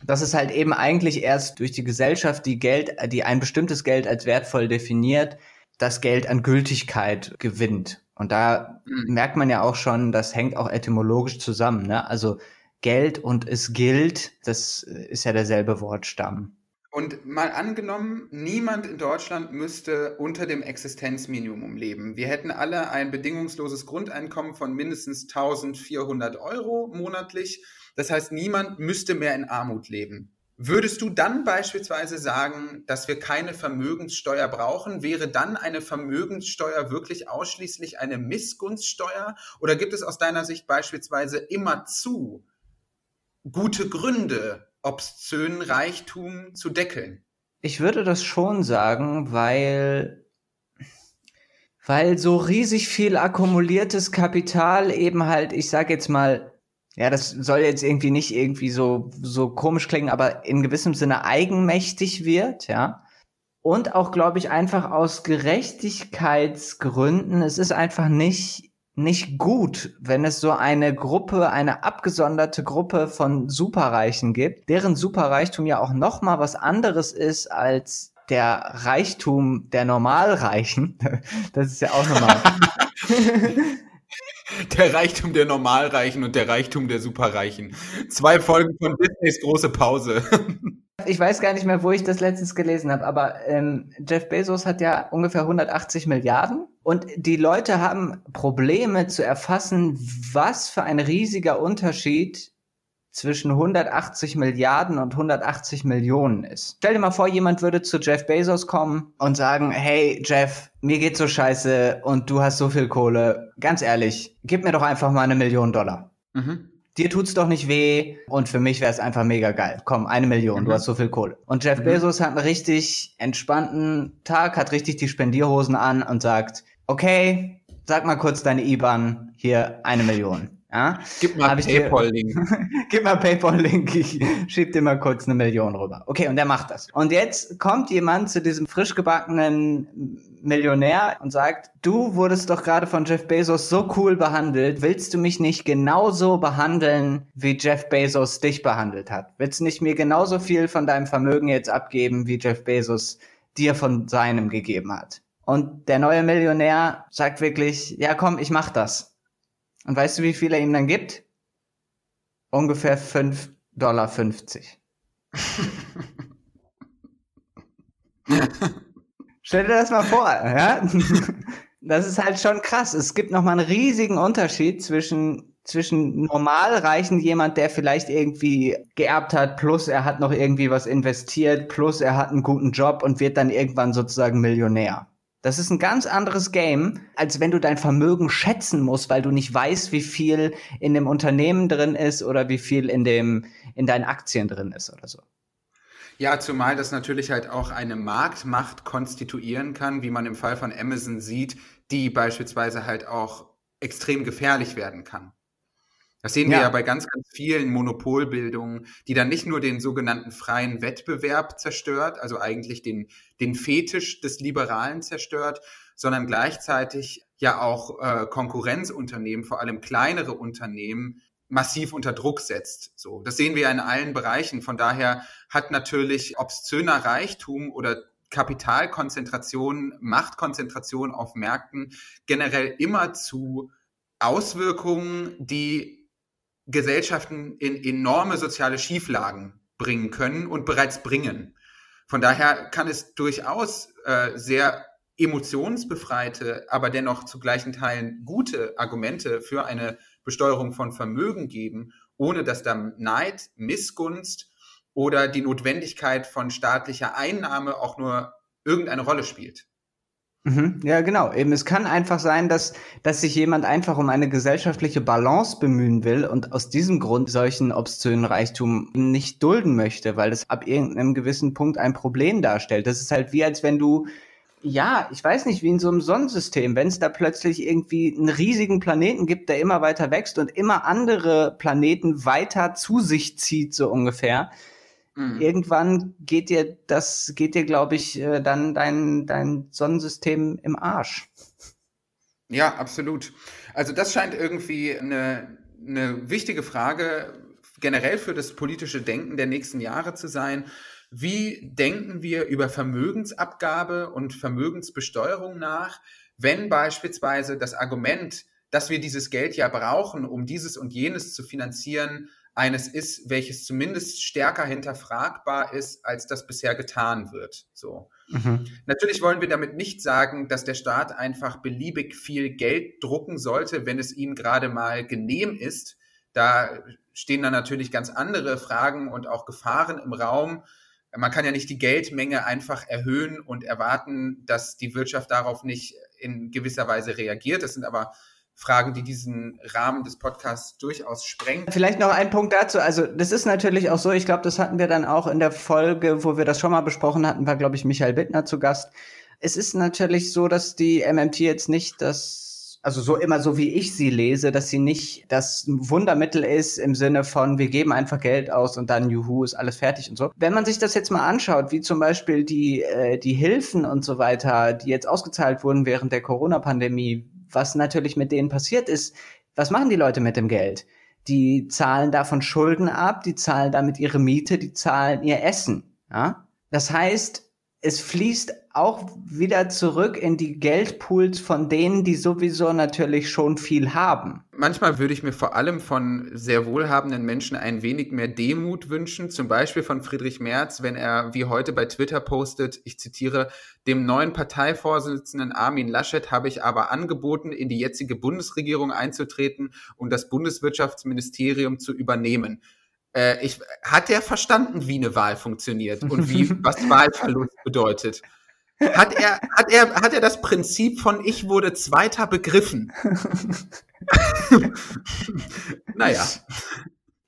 Das ist halt eben eigentlich erst durch die Gesellschaft, die Geld, die ein bestimmtes Geld als wertvoll definiert, das Geld an Gültigkeit gewinnt. Und da mhm. merkt man ja auch schon, das hängt auch etymologisch zusammen. Ne? Also Geld und es gilt, das ist ja derselbe Wortstamm. Und mal angenommen, niemand in Deutschland müsste unter dem Existenzminimum leben. Wir hätten alle ein bedingungsloses Grundeinkommen von mindestens 1400 Euro monatlich. Das heißt, niemand müsste mehr in Armut leben. Würdest du dann beispielsweise sagen, dass wir keine Vermögenssteuer brauchen? Wäre dann eine Vermögenssteuer wirklich ausschließlich eine Missgunststeuer? Oder gibt es aus deiner Sicht beispielsweise immerzu gute Gründe, obszönen Reichtum zu deckeln? Ich würde das schon sagen, weil, weil so riesig viel akkumuliertes Kapital eben halt, ich sag jetzt mal, ja, das soll jetzt irgendwie nicht irgendwie so, so komisch klingen, aber in gewissem Sinne eigenmächtig wird, ja. Und auch, glaube ich, einfach aus Gerechtigkeitsgründen. Es ist einfach nicht, nicht gut, wenn es so eine Gruppe, eine abgesonderte Gruppe von Superreichen gibt, deren Superreichtum ja auch noch mal was anderes ist als der Reichtum der Normalreichen. Das ist ja auch nochmal. Der Reichtum der Normalreichen und der Reichtum der Superreichen. Zwei Folgen von Disneys große Pause. Ich weiß gar nicht mehr, wo ich das letztens gelesen habe, aber ähm, Jeff Bezos hat ja ungefähr 180 Milliarden und die Leute haben Probleme zu erfassen, was für ein riesiger Unterschied zwischen 180 Milliarden und 180 Millionen ist. Stell dir mal vor, jemand würde zu Jeff Bezos kommen und sagen, hey Jeff, mir geht's so scheiße und du hast so viel Kohle. Ganz ehrlich, gib mir doch einfach mal eine Million Dollar. Mhm. Dir tut's doch nicht weh und für mich wäre es einfach mega geil. Komm, eine Million, mhm. du hast so viel Kohle. Und Jeff mhm. Bezos hat einen richtig entspannten Tag, hat richtig die Spendierhosen an und sagt, okay, sag mal kurz deine IBAN, hier eine Million. Ja? Gib mal PayPal-Link. Gib mal PayPal-Link, ich schieb dir mal kurz eine Million rüber. Okay, und der macht das. Und jetzt kommt jemand zu diesem frisch gebackenen Millionär und sagt, du wurdest doch gerade von Jeff Bezos so cool behandelt, willst du mich nicht genauso behandeln, wie Jeff Bezos dich behandelt hat? Willst du nicht mir genauso viel von deinem Vermögen jetzt abgeben, wie Jeff Bezos dir von seinem gegeben hat? Und der neue Millionär sagt wirklich, ja komm, ich mach das. Und weißt du, wie viel er ihm dann gibt? Ungefähr 5,50 Dollar. Stell dir das mal vor, ja? Das ist halt schon krass. Es gibt nochmal einen riesigen Unterschied zwischen, zwischen normal reichen jemand, der vielleicht irgendwie geerbt hat, plus er hat noch irgendwie was investiert, plus er hat einen guten Job und wird dann irgendwann sozusagen Millionär. Das ist ein ganz anderes Game, als wenn du dein Vermögen schätzen musst, weil du nicht weißt, wie viel in dem Unternehmen drin ist oder wie viel in dem, in deinen Aktien drin ist oder so. Ja, zumal das natürlich halt auch eine Marktmacht konstituieren kann, wie man im Fall von Amazon sieht, die beispielsweise halt auch extrem gefährlich werden kann. Das sehen ja. wir ja bei ganz, ganz vielen Monopolbildungen, die dann nicht nur den sogenannten freien Wettbewerb zerstört, also eigentlich den, den Fetisch des Liberalen zerstört, sondern gleichzeitig ja auch äh, Konkurrenzunternehmen, vor allem kleinere Unternehmen, massiv unter Druck setzt. So, das sehen wir ja in allen Bereichen. Von daher hat natürlich obszöner Reichtum oder Kapitalkonzentration, Machtkonzentration auf Märkten generell immer zu Auswirkungen, die Gesellschaften in enorme soziale Schieflagen bringen können und bereits bringen. Von daher kann es durchaus äh, sehr emotionsbefreite, aber dennoch zu gleichen Teilen gute Argumente für eine Besteuerung von Vermögen geben, ohne dass dann Neid, Missgunst oder die Notwendigkeit von staatlicher Einnahme auch nur irgendeine Rolle spielt. Mhm, ja, genau. Eben, es kann einfach sein, dass, dass sich jemand einfach um eine gesellschaftliche Balance bemühen will und aus diesem Grund solchen obszönen Reichtum nicht dulden möchte, weil es ab irgendeinem gewissen Punkt ein Problem darstellt. Das ist halt wie, als wenn du, ja, ich weiß nicht, wie in so einem Sonnensystem, wenn es da plötzlich irgendwie einen riesigen Planeten gibt, der immer weiter wächst und immer andere Planeten weiter zu sich zieht, so ungefähr Mhm. Irgendwann geht dir das, geht dir, glaube ich, äh, dann dein, dein Sonnensystem im Arsch. Ja, absolut. Also das scheint irgendwie eine, eine wichtige Frage generell für das politische Denken der nächsten Jahre zu sein. Wie denken wir über Vermögensabgabe und Vermögensbesteuerung nach, wenn beispielsweise das Argument, dass wir dieses Geld ja brauchen, um dieses und jenes zu finanzieren, eines ist, welches zumindest stärker hinterfragbar ist, als das bisher getan wird. So. Mhm. Natürlich wollen wir damit nicht sagen, dass der Staat einfach beliebig viel Geld drucken sollte, wenn es ihm gerade mal genehm ist. Da stehen dann natürlich ganz andere Fragen und auch Gefahren im Raum. Man kann ja nicht die Geldmenge einfach erhöhen und erwarten, dass die Wirtschaft darauf nicht in gewisser Weise reagiert. Das sind aber Fragen, die diesen Rahmen des Podcasts durchaus sprengen. Vielleicht noch ein Punkt dazu. Also das ist natürlich auch so, ich glaube, das hatten wir dann auch in der Folge, wo wir das schon mal besprochen hatten, war, glaube ich, Michael Bittner zu Gast. Es ist natürlich so, dass die MMT jetzt nicht das, also so immer so wie ich sie lese, dass sie nicht das Wundermittel ist im Sinne von, wir geben einfach Geld aus und dann juhu, ist alles fertig und so. Wenn man sich das jetzt mal anschaut, wie zum Beispiel die, äh, die Hilfen und so weiter, die jetzt ausgezahlt wurden während der Corona-Pandemie, was natürlich mit denen passiert ist, was machen die Leute mit dem Geld? Die zahlen davon Schulden ab, die zahlen damit ihre Miete, die zahlen ihr Essen. Ja? Das heißt, es fließt auch wieder zurück in die Geldpools von denen, die sowieso natürlich schon viel haben. Manchmal würde ich mir vor allem von sehr wohlhabenden Menschen ein wenig mehr Demut wünschen, zum Beispiel von Friedrich Merz, wenn er wie heute bei Twitter postet, ich zitiere, dem neuen Parteivorsitzenden Armin Laschet habe ich aber angeboten, in die jetzige Bundesregierung einzutreten und das Bundeswirtschaftsministerium zu übernehmen Äh, ich, hat er verstanden, wie eine Wahl funktioniert und wie was Wahlverlust bedeutet? Hat er, hat er, hat er das Prinzip von ich wurde Zweiter begriffen? naja.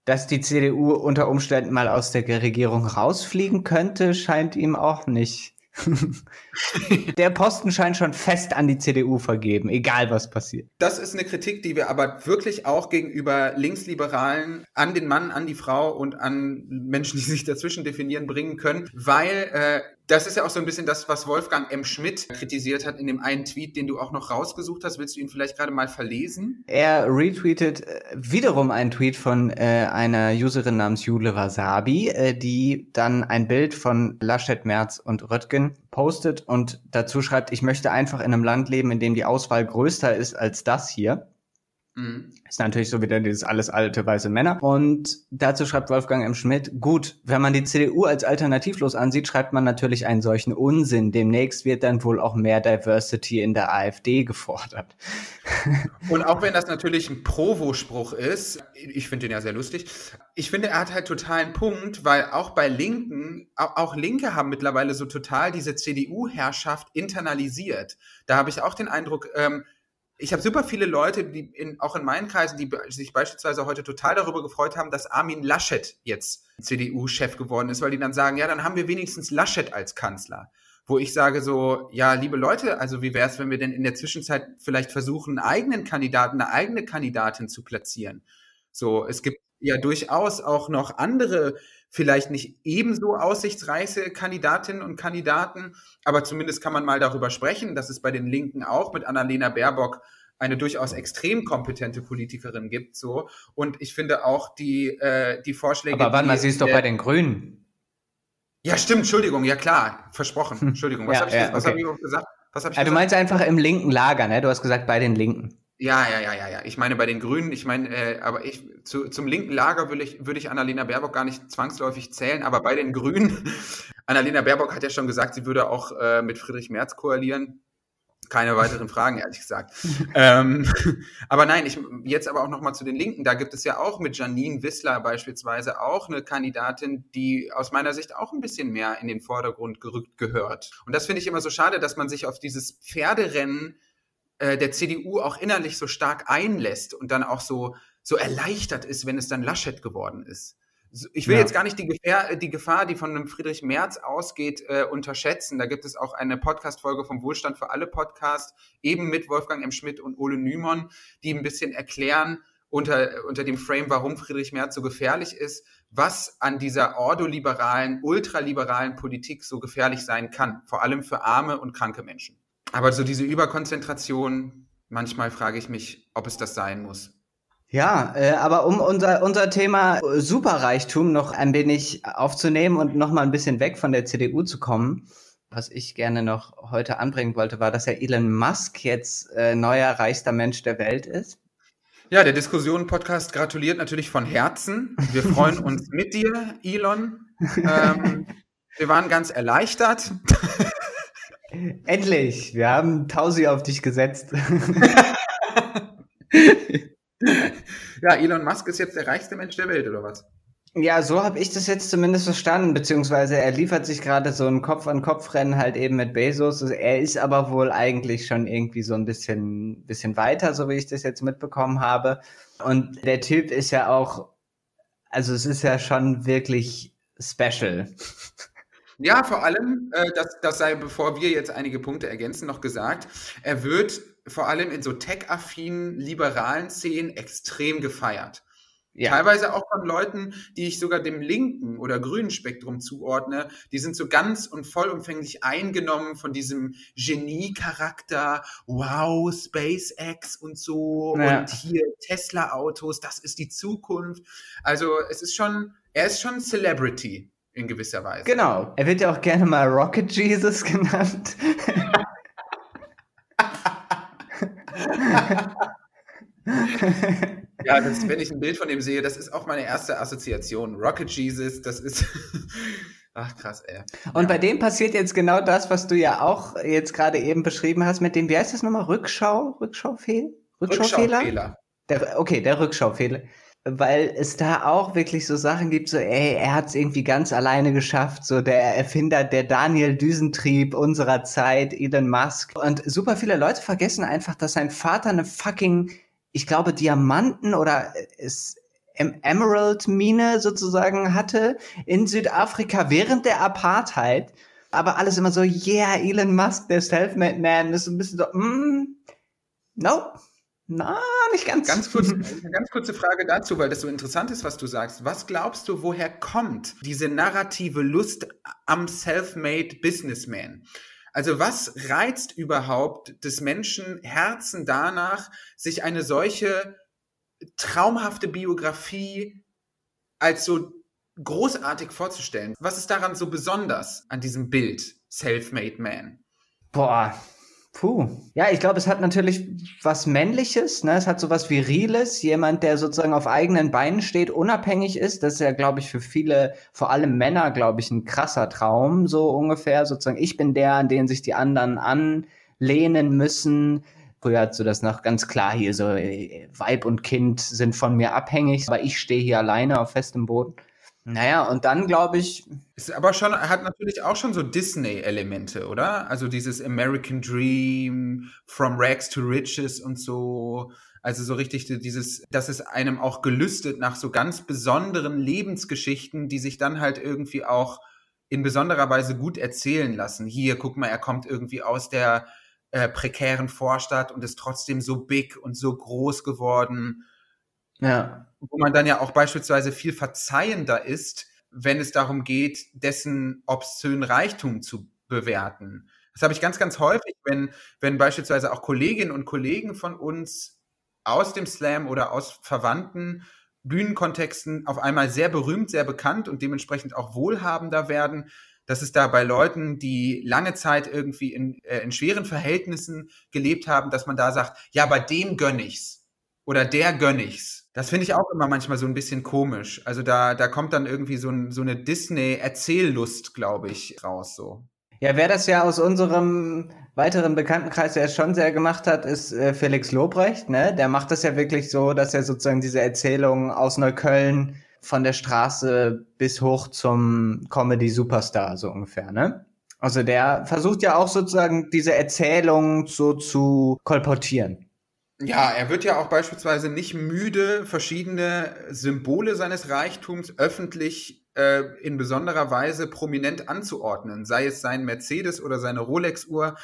Dass die CDU unter Umständen mal aus der Regierung rausfliegen könnte, scheint ihm auch nicht Der Posten scheint schon fest an die CDU vergeben, egal was passiert. Das ist eine Kritik, die wir aber wirklich auch gegenüber Linksliberalen an den Mann, an die Frau und an Menschen, die sich dazwischen definieren, bringen können, weil äh, das ist ja auch so ein bisschen das, was Wolfgang M. Schmidt kritisiert hat in dem einen Tweet, den du auch noch rausgesucht hast. Willst du ihn vielleicht gerade mal verlesen? Er retweetet äh, wiederum einen Tweet von äh, einer Userin namens Jule Wasabi, äh, die dann ein Bild von Laschet, Merz und Röttgen postet und dazu schreibt, ich möchte einfach in einem Land leben, in dem die Auswahl größer ist als das hier. Mhm. Ist natürlich so wieder dieses alles alte weiße Männer. Und dazu schreibt Wolfgang M. Schmidt, gut, wenn man die CDU als alternativlos ansieht, schreibt man natürlich einen solchen Unsinn. Demnächst wird dann wohl auch mehr Diversity in der AfD gefordert. Und auch wenn das natürlich ein Provo-Spruch ist, ich finde den ja sehr lustig, ich finde, er hat halt total einen Punkt, weil auch bei Linken, auch Linke haben mittlerweile so total diese CDU-Herrschaft internalisiert. Da habe ich auch den Eindruck, ähm, ich habe super viele Leute, die in, auch in meinen Kreisen, die sich beispielsweise heute total darüber gefreut haben, dass Armin Laschet jetzt CDU-Chef geworden ist, weil die dann sagen, ja, dann haben wir wenigstens Laschet als Kanzler. Wo ich sage so, ja, liebe Leute, also wie wäre es, wenn wir denn in der Zwischenzeit vielleicht versuchen, einen eigenen Kandidaten, eine eigene Kandidatin zu platzieren? So, es gibt ja durchaus auch noch andere vielleicht nicht ebenso aussichtsreiche Kandidatinnen und Kandidaten, aber zumindest kann man mal darüber sprechen, dass es bei den Linken auch mit Annalena Baerbock eine durchaus extrem kompetente Politikerin gibt, so. Und ich finde auch die, äh, die Vorschläge. Aber mal, sie ist doch bei den Grünen. Ja, stimmt, Entschuldigung, ja klar, versprochen. Entschuldigung, was ja, habe ich, ja, okay. hab ich gesagt? Was hab ich ja, gesagt? Du meinst einfach im linken Lager, ne? Du hast gesagt bei den Linken. Ja, ja, ja, ja, ja. Ich meine bei den Grünen, ich meine, äh, aber ich zu, zum linken Lager würde ich, würde ich Annalena Baerbock gar nicht zwangsläufig zählen, aber bei den Grünen, Annalena Baerbock hat ja schon gesagt, sie würde auch äh, mit Friedrich Merz koalieren. Keine weiteren Fragen, ehrlich gesagt. ähm, aber nein, ich, jetzt aber auch nochmal zu den Linken. Da gibt es ja auch mit Janine Wissler beispielsweise auch eine Kandidatin, die aus meiner Sicht auch ein bisschen mehr in den Vordergrund gerückt gehört. Und das finde ich immer so schade, dass man sich auf dieses Pferderennen äh, der CDU auch innerlich so stark einlässt und dann auch so, so erleichtert ist, wenn es dann Laschet geworden ist. Ich will ja. jetzt gar nicht die Gefahr, die Gefahr, die von einem Friedrich Merz ausgeht, äh, unterschätzen. Da gibt es auch eine Podcast-Folge vom Wohlstand für alle Podcast, eben mit Wolfgang M. Schmidt und Ole Nymon, die ein bisschen erklären unter, unter dem Frame, warum Friedrich Merz so gefährlich ist, was an dieser ordoliberalen, ultraliberalen Politik so gefährlich sein kann, vor allem für arme und kranke Menschen. Aber so diese Überkonzentration, manchmal frage ich mich, ob es das sein muss. Ja, äh, aber um unser, unser Thema Superreichtum noch ein wenig aufzunehmen und noch mal ein bisschen weg von der CDU zu kommen, was ich gerne noch heute anbringen wollte, war, dass ja Elon Musk jetzt äh, neuer reichster Mensch der Welt ist. Ja, der Diskussionen-Podcast gratuliert natürlich von Herzen. Wir freuen uns mit dir, Elon. Ähm, wir waren ganz erleichtert. Endlich, wir haben Tausi auf dich gesetzt. ja, Elon Musk ist jetzt der reichste Mensch der Welt, oder was? Ja, so habe ich das jetzt zumindest verstanden, beziehungsweise er liefert sich gerade so ein Kopf-an-Kopf-Rennen halt eben mit Bezos. Er ist aber wohl eigentlich schon irgendwie so ein bisschen, bisschen weiter, so wie ich das jetzt mitbekommen habe. Und der Typ ist ja auch, also es ist ja schon wirklich special. Ja, vor allem, äh, das, das sei, bevor wir jetzt einige Punkte ergänzen, noch gesagt, er wird vor allem in so tech-affinen, liberalen Szenen extrem gefeiert. Ja. Teilweise auch von Leuten, die ich sogar dem linken oder grünen Spektrum zuordne, die sind so ganz und vollumfänglich eingenommen von diesem Genie-Charakter, wow, SpaceX und so ja. und hier Tesla-Autos, das ist die Zukunft. Also es ist schon, er ist schon Celebrity in gewisser Weise. Genau. Er wird ja auch gerne mal Rocket Jesus genannt. ja, das, wenn ich ein Bild von ihm sehe, das ist auch meine erste Assoziation. Rocket Jesus, das ist. Ach krass, ey. Und ja. bei dem passiert jetzt genau das, was du ja auch jetzt gerade eben beschrieben hast mit dem, wie heißt das nochmal? Rückschau? Rückschaufehl? Rückschaufehler? Rückschaufehler. Der, okay, der Rückschaufehler. Weil es da auch wirklich so Sachen gibt, so, ey, er hat es irgendwie ganz alleine geschafft, so der Erfinder, der Daniel Düsentrieb unserer Zeit, Elon Musk. Und super viele Leute vergessen einfach, dass sein Vater eine fucking, ich glaube, Diamanten oder ist Emerald-Mine sozusagen hatte in Südafrika während der Apartheid. Aber alles immer so, yeah, Elon Musk, der Selfmade Man, ist ein bisschen so, mm, nope na, nicht ganz. Ganz kurz, eine ganz kurze Frage dazu, weil das so interessant ist, was du sagst. Was glaubst du, woher kommt diese narrative Lust am Self-Made Businessman? Also was reizt überhaupt des Menschen Herzen danach, sich eine solche traumhafte Biografie als so großartig vorzustellen? Was ist daran so besonders an diesem Bild Self-Made Man? Boah, Puh. Ja, ich glaube, es hat natürlich was Männliches, ne? Es hat sowas Viriles, jemand, der sozusagen auf eigenen Beinen steht, unabhängig ist. Das ist ja, glaube ich, für viele, vor allem Männer, glaube ich, ein krasser Traum, so ungefähr. Sozusagen, ich bin der, an den sich die anderen anlehnen müssen. Früher hat so das noch ganz klar hier, so äh, Weib und Kind sind von mir abhängig, aber ich stehe hier alleine auf festem Boden. Naja, und dann glaube ich. Ist aber schon, hat natürlich auch schon so Disney-Elemente, oder? Also dieses American Dream, From Rags to Riches und so. Also so richtig dieses, dass es einem auch gelüstet nach so ganz besonderen Lebensgeschichten, die sich dann halt irgendwie auch in besonderer Weise gut erzählen lassen. Hier, guck mal, er kommt irgendwie aus der äh, prekären Vorstadt und ist trotzdem so big und so groß geworden ja. Wo man dann ja auch beispielsweise viel verzeihender ist, wenn es darum geht, dessen obszönen Reichtum zu bewerten. Das habe ich ganz, ganz häufig, wenn, wenn beispielsweise auch Kolleginnen und Kollegen von uns aus dem Slam oder aus verwandten Bühnenkontexten auf einmal sehr berühmt, sehr bekannt und dementsprechend auch wohlhabender werden, dass es da bei Leuten, die lange Zeit irgendwie in, äh, in schweren Verhältnissen gelebt haben, dass man da sagt, ja, bei dem gönn ich's oder der gönn ich's. Das finde ich auch immer manchmal so ein bisschen komisch. Also da, da kommt dann irgendwie so, ein, so eine Disney-Erzähllust, glaube ich, raus so. Ja, wer das ja aus unserem weiteren Bekanntenkreis ja schon sehr gemacht hat, ist äh, Felix Lobrecht. Ne? Der macht das ja wirklich so, dass er sozusagen diese Erzählung aus Neukölln von der Straße bis hoch zum Comedy-Superstar so ungefähr, ne? Also der versucht ja auch sozusagen diese Erzählung so zu kolportieren. Ja, er wird ja auch beispielsweise nicht müde, verschiedene Symbole seines Reichtums öffentlich äh, in besonderer Weise prominent anzuordnen, sei es sein Mercedes oder seine Rolex-Uhr.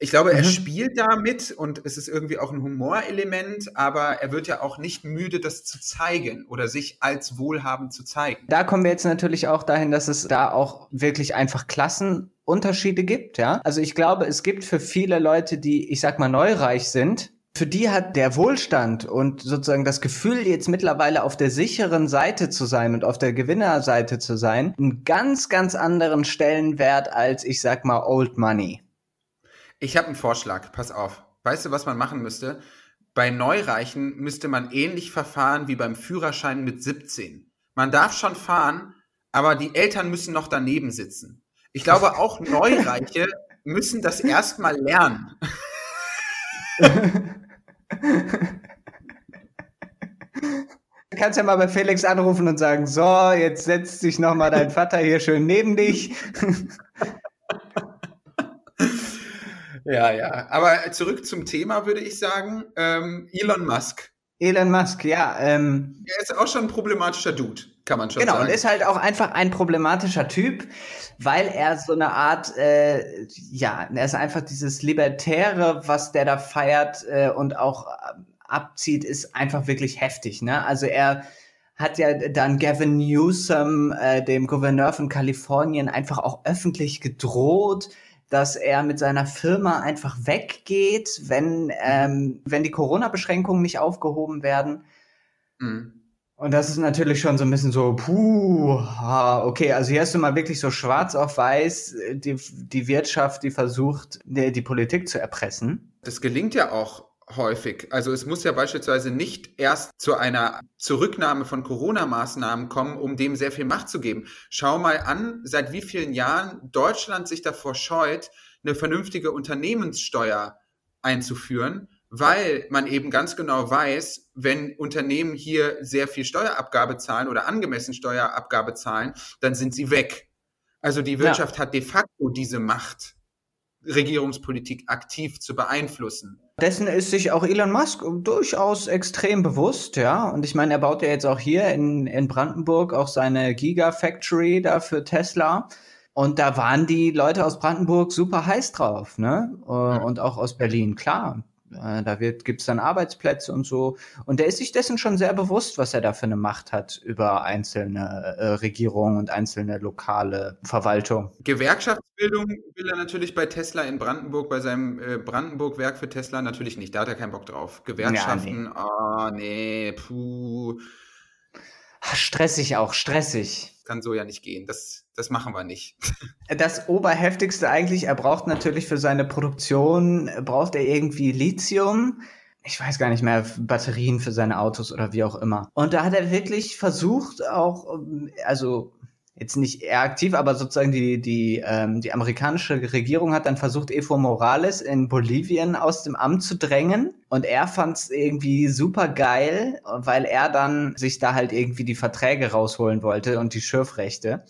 Ich glaube, er mhm. spielt damit und es ist irgendwie auch ein Humorelement, aber er wird ja auch nicht müde, das zu zeigen oder sich als wohlhabend zu zeigen. Da kommen wir jetzt natürlich auch dahin, dass es da auch wirklich einfach Klassenunterschiede gibt, ja. Also ich glaube, es gibt für viele Leute, die, ich sag mal, neureich sind, für die hat der Wohlstand und sozusagen das Gefühl, jetzt mittlerweile auf der sicheren Seite zu sein und auf der Gewinnerseite zu sein, einen ganz, ganz anderen Stellenwert als, ich sag mal, Old Money. Ich habe einen Vorschlag, pass auf. Weißt du, was man machen müsste? Bei Neureichen müsste man ähnlich verfahren wie beim Führerschein mit 17. Man darf schon fahren, aber die Eltern müssen noch daneben sitzen. Ich glaube, auch Neureiche müssen das erstmal lernen. Du kannst ja mal bei Felix anrufen und sagen, so, jetzt setzt sich noch mal dein Vater hier schön neben dich. ja, ja. Aber zurück zum Thema würde ich sagen, ähm, Elon Musk. Elon Musk, ja. Ähm, er ist auch schon ein problematischer Dude, kann man schon genau, sagen. Genau, und ist halt auch einfach ein problematischer Typ, weil er so eine Art, äh, ja, er ist einfach dieses Libertäre, was der da feiert äh, und auch äh, abzieht, ist einfach wirklich heftig. Ne? Also er hat ja dann Gavin Newsom, äh, dem Gouverneur von Kalifornien, einfach auch öffentlich gedroht, dass er mit seiner Firma einfach weggeht, wenn, ähm, wenn die Corona-Beschränkungen nicht aufgehoben werden. Mhm. Und das ist natürlich schon so ein bisschen so, puh, okay, also hier hast du mal wirklich so schwarz auf weiß die, die Wirtschaft, die versucht, die, die Politik zu erpressen. Das gelingt ja auch häufig. Also es muss ja beispielsweise nicht erst zu einer Zurücknahme von Corona-Maßnahmen kommen, um dem sehr viel Macht zu geben. Schau mal an, seit wie vielen Jahren Deutschland sich davor scheut, eine vernünftige Unternehmenssteuer einzuführen, weil man eben ganz genau weiß, wenn Unternehmen hier sehr viel Steuerabgabe zahlen oder angemessen Steuerabgabe zahlen, dann sind sie weg. Also die Wirtschaft ja. hat de facto diese Macht, Regierungspolitik aktiv zu beeinflussen. Dessen ist sich auch Elon Musk durchaus extrem bewusst, ja. Und ich meine, er baut ja jetzt auch hier in, in Brandenburg auch seine Gigafactory da für Tesla. Und da waren die Leute aus Brandenburg super heiß drauf, ne? Und auch aus Berlin, klar. Äh, da gibt es dann Arbeitsplätze und so. Und der ist sich dessen schon sehr bewusst, was er da für eine Macht hat über einzelne äh, Regierungen und einzelne lokale Verwaltung. Gewerkschaftsbildung will er natürlich bei Tesla in Brandenburg, bei seinem äh, Brandenburg-Werk für Tesla natürlich nicht. Da hat er keinen Bock drauf. Gewerkschaften, ja, nee. oh nee, puh. Stressig auch, stressig. Kann so ja nicht gehen. Das, das machen wir nicht. Das Oberheftigste eigentlich, er braucht natürlich für seine Produktion, braucht er irgendwie Lithium. Ich weiß gar nicht mehr, Batterien für seine Autos oder wie auch immer. Und da hat er wirklich versucht, auch, also jetzt nicht eher aktiv, aber sozusagen die, die, ähm, die amerikanische Regierung hat dann versucht, Evo Morales in Bolivien aus dem Amt zu drängen. Und er fand es irgendwie super geil, weil er dann sich da halt irgendwie die Verträge rausholen wollte und die Schürfrechte.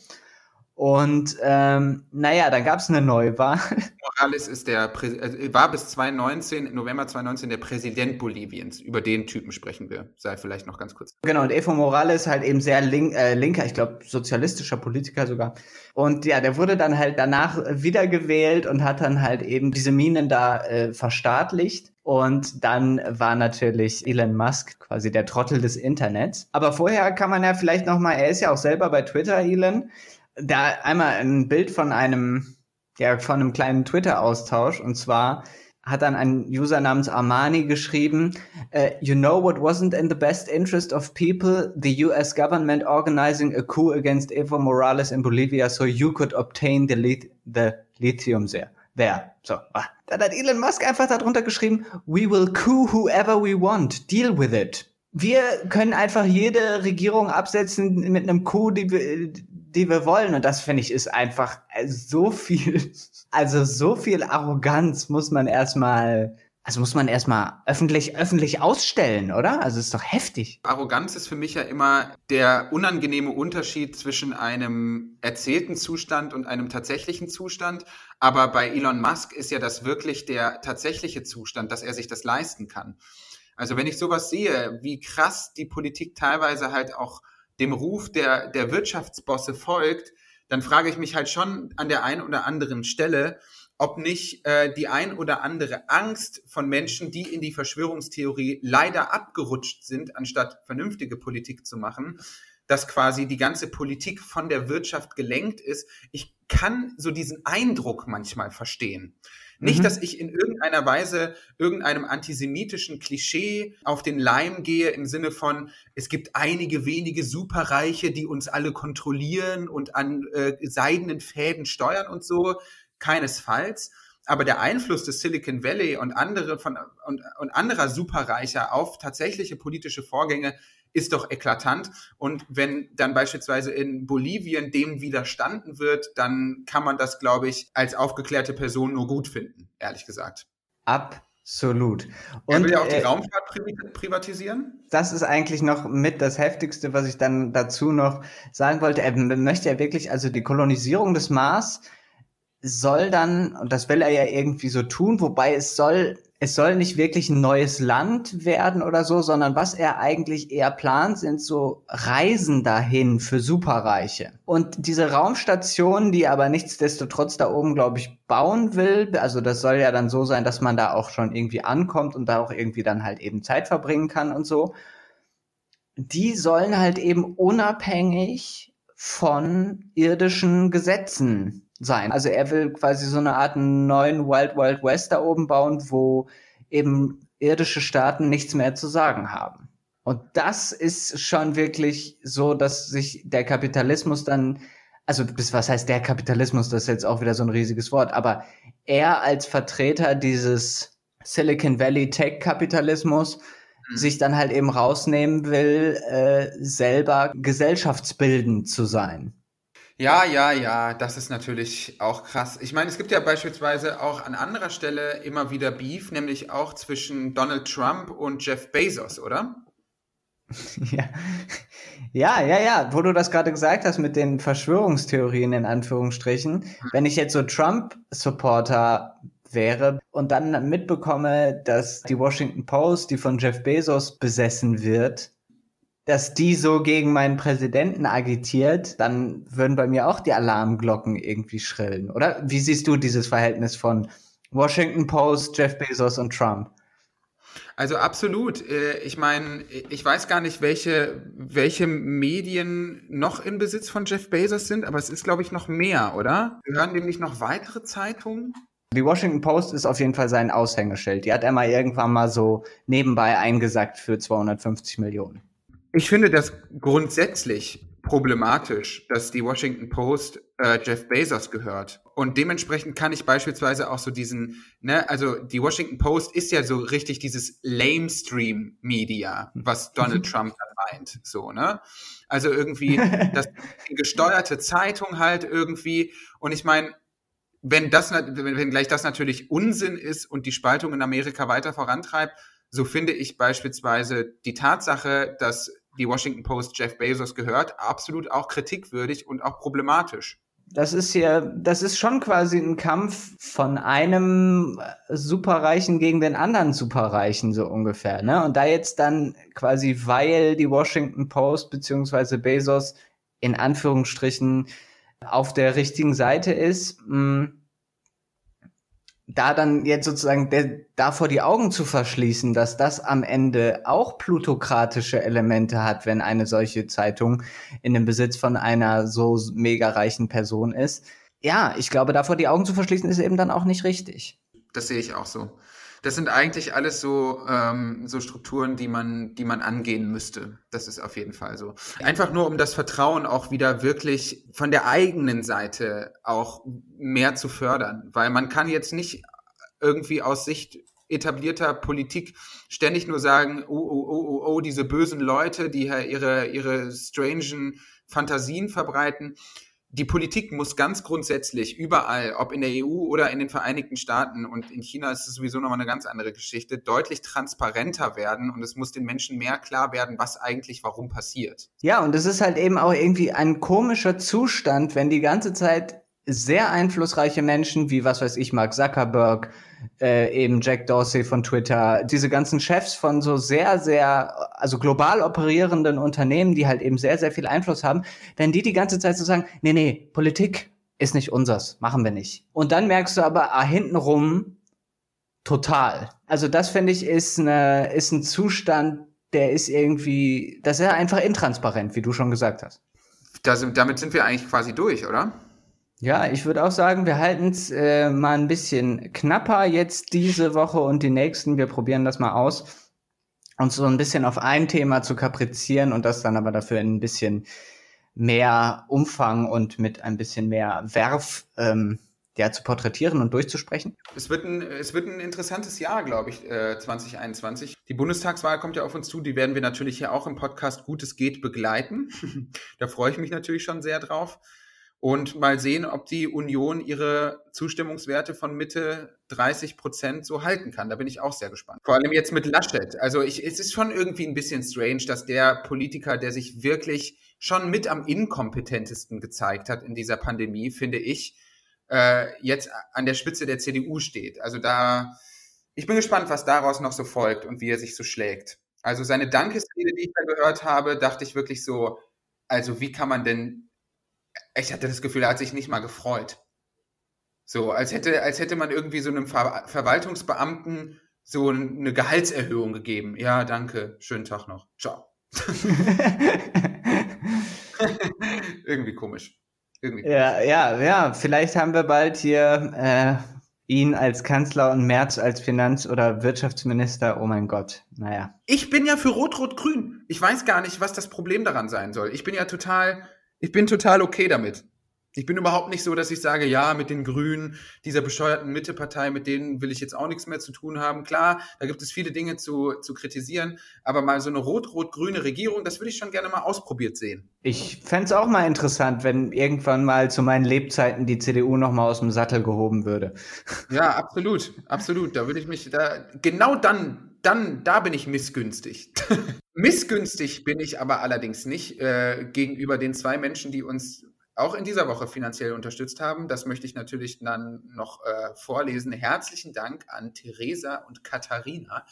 Und ähm, naja, dann gab es eine Neuwahl. Morales ist der äh, war bis 2019, November 2019 der Präsident Boliviens. Über den Typen sprechen wir. Sei vielleicht noch ganz kurz. Genau, und Evo Morales halt eben sehr link, äh, linker, ich glaube sozialistischer Politiker sogar. Und ja, der wurde dann halt danach wiedergewählt und hat dann halt eben diese Minen da äh, verstaatlicht. Und dann war natürlich Elon Musk quasi der Trottel des Internets. Aber vorher kann man ja vielleicht noch mal, er ist ja auch selber bei Twitter, Elon da einmal ein Bild von einem, ja, von einem kleinen Twitter-Austausch und zwar hat dann ein User namens Armani geschrieben, uh, you know what wasn't in the best interest of people? The US government organizing a coup against Evo Morales in Bolivia so you could obtain the, lit the lithium there. There. So. Dann hat Elon Musk einfach darunter geschrieben, we will coup whoever we want. Deal with it. Wir können einfach jede Regierung absetzen mit einem Coup, die wir, die wir wollen. Und das finde ich ist einfach so viel, also so viel Arroganz muss man erstmal, also muss man erstmal öffentlich, öffentlich ausstellen, oder? Also ist doch heftig. Arroganz ist für mich ja immer der unangenehme Unterschied zwischen einem erzählten Zustand und einem tatsächlichen Zustand. Aber bei Elon Musk ist ja das wirklich der tatsächliche Zustand, dass er sich das leisten kann. Also wenn ich sowas sehe, wie krass die Politik teilweise halt auch dem Ruf der, der Wirtschaftsbosse folgt, dann frage ich mich halt schon an der einen oder anderen Stelle, ob nicht äh, die ein oder andere Angst von Menschen, die in die Verschwörungstheorie leider abgerutscht sind, anstatt vernünftige Politik zu machen, dass quasi die ganze Politik von der Wirtschaft gelenkt ist. Ich kann so diesen Eindruck manchmal verstehen. Nicht, mhm. dass ich in irgendeiner Weise irgendeinem antisemitischen Klischee auf den Leim gehe im Sinne von, es gibt einige wenige Superreiche, die uns alle kontrollieren und an äh, seidenen Fäden steuern und so. Keinesfalls. Aber der Einfluss des Silicon Valley und andere von und, und anderer Superreicher auf tatsächliche politische Vorgänge ist doch eklatant. Und wenn dann beispielsweise in Bolivien dem widerstanden wird, dann kann man das, glaube ich, als aufgeklärte Person nur gut finden, ehrlich gesagt. Absolut. Und er will ja auch die äh, Raumfahrt privatisieren. Das ist eigentlich noch mit das Heftigste, was ich dann dazu noch sagen wollte. Er möchte ja wirklich, also die Kolonisierung des Mars soll dann, und das will er ja irgendwie so tun, wobei es soll es soll nicht wirklich ein neues Land werden oder so, sondern was er eigentlich eher plant, sind so Reisen dahin für Superreiche. Und diese Raumstation, die aber nichtsdestotrotz da oben, glaube ich, bauen will, also das soll ja dann so sein, dass man da auch schon irgendwie ankommt und da auch irgendwie dann halt eben Zeit verbringen kann und so. Die sollen halt eben unabhängig von irdischen Gesetzen sein. Also er will quasi so eine Art neuen Wild Wild West da oben bauen, wo eben irdische Staaten nichts mehr zu sagen haben. Und das ist schon wirklich so, dass sich der Kapitalismus dann, also bis was heißt der Kapitalismus, das ist jetzt auch wieder so ein riesiges Wort, aber er als Vertreter dieses Silicon Valley Tech Kapitalismus mhm. sich dann halt eben rausnehmen will, äh, selber gesellschaftsbildend zu sein. Ja, ja, ja, das ist natürlich auch krass. Ich meine, es gibt ja beispielsweise auch an anderer Stelle immer wieder Beef, nämlich auch zwischen Donald Trump und Jeff Bezos, oder? ja. Ja, ja, ja, wo du das gerade gesagt hast mit den Verschwörungstheorien in Anführungsstrichen. Wenn ich jetzt so Trump-Supporter wäre und dann mitbekomme, dass die Washington Post, die von Jeff Bezos besessen wird, dass die so gegen meinen Präsidenten agitiert, dann würden bei mir auch die Alarmglocken irgendwie schrillen, oder? Wie siehst du dieses Verhältnis von Washington Post, Jeff Bezos und Trump? Also absolut. Äh, ich meine, ich weiß gar nicht, welche, welche Medien noch in Besitz von Jeff Bezos sind, aber es ist, glaube ich, noch mehr, oder? Gehören dem nicht noch weitere Zeitungen? Die Washington Post ist auf jeden Fall sein Aushängeschild. Die hat er mal irgendwann mal so nebenbei eingesackt für 250 Millionen. Ich finde das grundsätzlich problematisch, dass die Washington Post äh, Jeff Bezos gehört. Und dementsprechend kann ich beispielsweise auch so diesen, ne, also die Washington Post ist ja so richtig dieses Lamestream-Media, was Donald Trump dann meint, so, ne? Also irgendwie das gesteuerte Zeitung halt irgendwie. Und ich meine, wenn das, wenn gleich das natürlich Unsinn ist und die Spaltung in Amerika weiter vorantreibt, so finde ich beispielsweise die Tatsache, dass die Washington Post Jeff Bezos gehört, absolut auch kritikwürdig und auch problematisch. Das ist ja, das ist schon quasi ein Kampf von einem Superreichen gegen den anderen Superreichen, so ungefähr, ne? Und da jetzt dann quasi, weil die Washington Post beziehungsweise Bezos in Anführungsstrichen auf der richtigen Seite ist, mh, hm, da dann jetzt sozusagen der, davor die Augen zu verschließen, dass das am Ende auch plutokratische Elemente hat, wenn eine solche Zeitung in dem Besitz von einer so mega reichen Person ist. Ja, ich glaube, davor die Augen zu verschließen, ist eben dann auch nicht richtig. Das sehe ich auch so. Das sind eigentlich alles so, ähm, so Strukturen, die man, die man angehen müsste. Das ist auf jeden Fall so. Einfach nur, um das Vertrauen auch wieder wirklich von der eigenen Seite auch mehr zu fördern. Weil man kann jetzt nicht irgendwie aus Sicht etablierter Politik ständig nur sagen, oh, oh, oh, oh, oh diese bösen Leute, die ihre, ihre strangen Fantasien verbreiten die Politik muss ganz grundsätzlich überall, ob in der EU oder in den Vereinigten Staaten und in China ist es sowieso nochmal eine ganz andere Geschichte, deutlich transparenter werden und es muss den Menschen mehr klar werden, was eigentlich warum passiert. Ja, und es ist halt eben auch irgendwie ein komischer Zustand, wenn die ganze Zeit sehr einflussreiche Menschen wie, was weiß ich, Mark Zuckerberg, äh, eben Jack Dorsey von Twitter, diese ganzen Chefs von so sehr, sehr, also global operierenden Unternehmen, die halt eben sehr, sehr viel Einfluss haben, wenn die die ganze Zeit so sagen, nee, nee, Politik ist nicht unsers, machen wir nicht. Und dann merkst du aber ah, hintenrum total. Also das finde ich ist, eine, ist ein Zustand, der ist irgendwie, das ist ja einfach intransparent, wie du schon gesagt hast. Das, damit sind wir eigentlich quasi durch, oder? Ja, ich würde auch sagen, wir halten es äh, mal ein bisschen knapper jetzt diese Woche und die nächsten. Wir probieren das mal aus, uns so ein bisschen auf ein Thema zu kaprizieren und das dann aber dafür in ein bisschen mehr Umfang und mit ein bisschen mehr Werf ähm, ja, zu porträtieren und durchzusprechen? Es wird ein, es wird ein interessantes Jahr, glaube ich, äh, 2021. Die Bundestagswahl kommt ja auf uns zu, die werden wir natürlich hier auch im Podcast Gutes geht begleiten. da freue ich mich natürlich schon sehr drauf und mal sehen, ob die Union ihre Zustimmungswerte von Mitte 30 Prozent so halten kann. Da bin ich auch sehr gespannt. Vor allem jetzt mit Laschet. Also ich, es ist schon irgendwie ein bisschen strange, dass der Politiker, der sich wirklich schon mit am inkompetentesten gezeigt hat in dieser Pandemie, finde ich, äh, jetzt an der Spitze der CDU steht. Also da, ich bin gespannt, was daraus noch so folgt und wie er sich so schlägt. Also seine Dankesrede, die ich da gehört habe, dachte ich wirklich so, also wie kann man denn ich hatte das Gefühl, er hat sich nicht mal gefreut. So, als hätte, als hätte man irgendwie so einem Ver Verwaltungsbeamten so eine Gehaltserhöhung gegeben. Ja, danke, schönen Tag noch. Ciao. irgendwie komisch. Irgendwie komisch. Ja, ja, ja, vielleicht haben wir bald hier äh, ihn als Kanzler und Merz als Finanz- oder Wirtschaftsminister. Oh mein Gott, naja. Ich bin ja für Rot-Rot-Grün. Ich weiß gar nicht, was das Problem daran sein soll. Ich bin ja total ich bin total okay damit. Ich bin überhaupt nicht so, dass ich sage, ja, mit den Grünen, dieser bescheuerten Mittepartei, mit denen will ich jetzt auch nichts mehr zu tun haben. Klar, da gibt es viele Dinge zu, zu kritisieren, aber mal so eine rot-rot-grüne Regierung, das würde ich schon gerne mal ausprobiert sehen. Ich fände es auch mal interessant, wenn irgendwann mal zu meinen Lebzeiten die CDU noch mal aus dem Sattel gehoben würde. Ja, absolut, absolut. Da würde ich mich, da genau dann, dann, da bin ich missgünstig. Missgünstig bin ich aber allerdings nicht äh, gegenüber den zwei Menschen, die uns auch in dieser Woche finanziell unterstützt haben. Das möchte ich natürlich dann noch äh, vorlesen. Herzlichen Dank an Theresa und Katharina,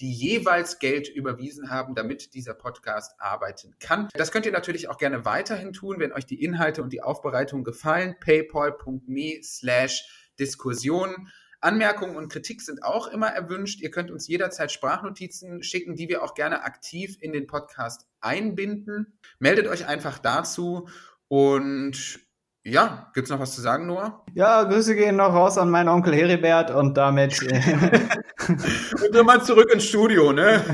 die jeweils Geld überwiesen haben, damit dieser Podcast arbeiten kann. Das könnt ihr natürlich auch gerne weiterhin tun, wenn euch die Inhalte und die Aufbereitung gefallen. paypal.me slash Diskussion. Anmerkungen und Kritik sind auch immer erwünscht. Ihr könnt uns jederzeit Sprachnotizen schicken, die wir auch gerne aktiv in den Podcast einbinden. Meldet euch einfach dazu und ja, gibt es noch was zu sagen, Noah? Ja, Grüße gehen noch raus an meinen Onkel Heribert und damit. Äh, und dann mal zurück ins Studio, ne?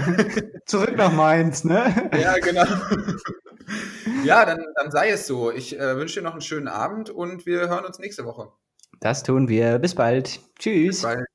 zurück nach Mainz, ne? Ja, genau. ja, dann, dann sei es so. Ich äh, wünsche dir noch einen schönen Abend und wir hören uns nächste Woche. Das tun wir. Bis bald. Tschüss. Bis bald.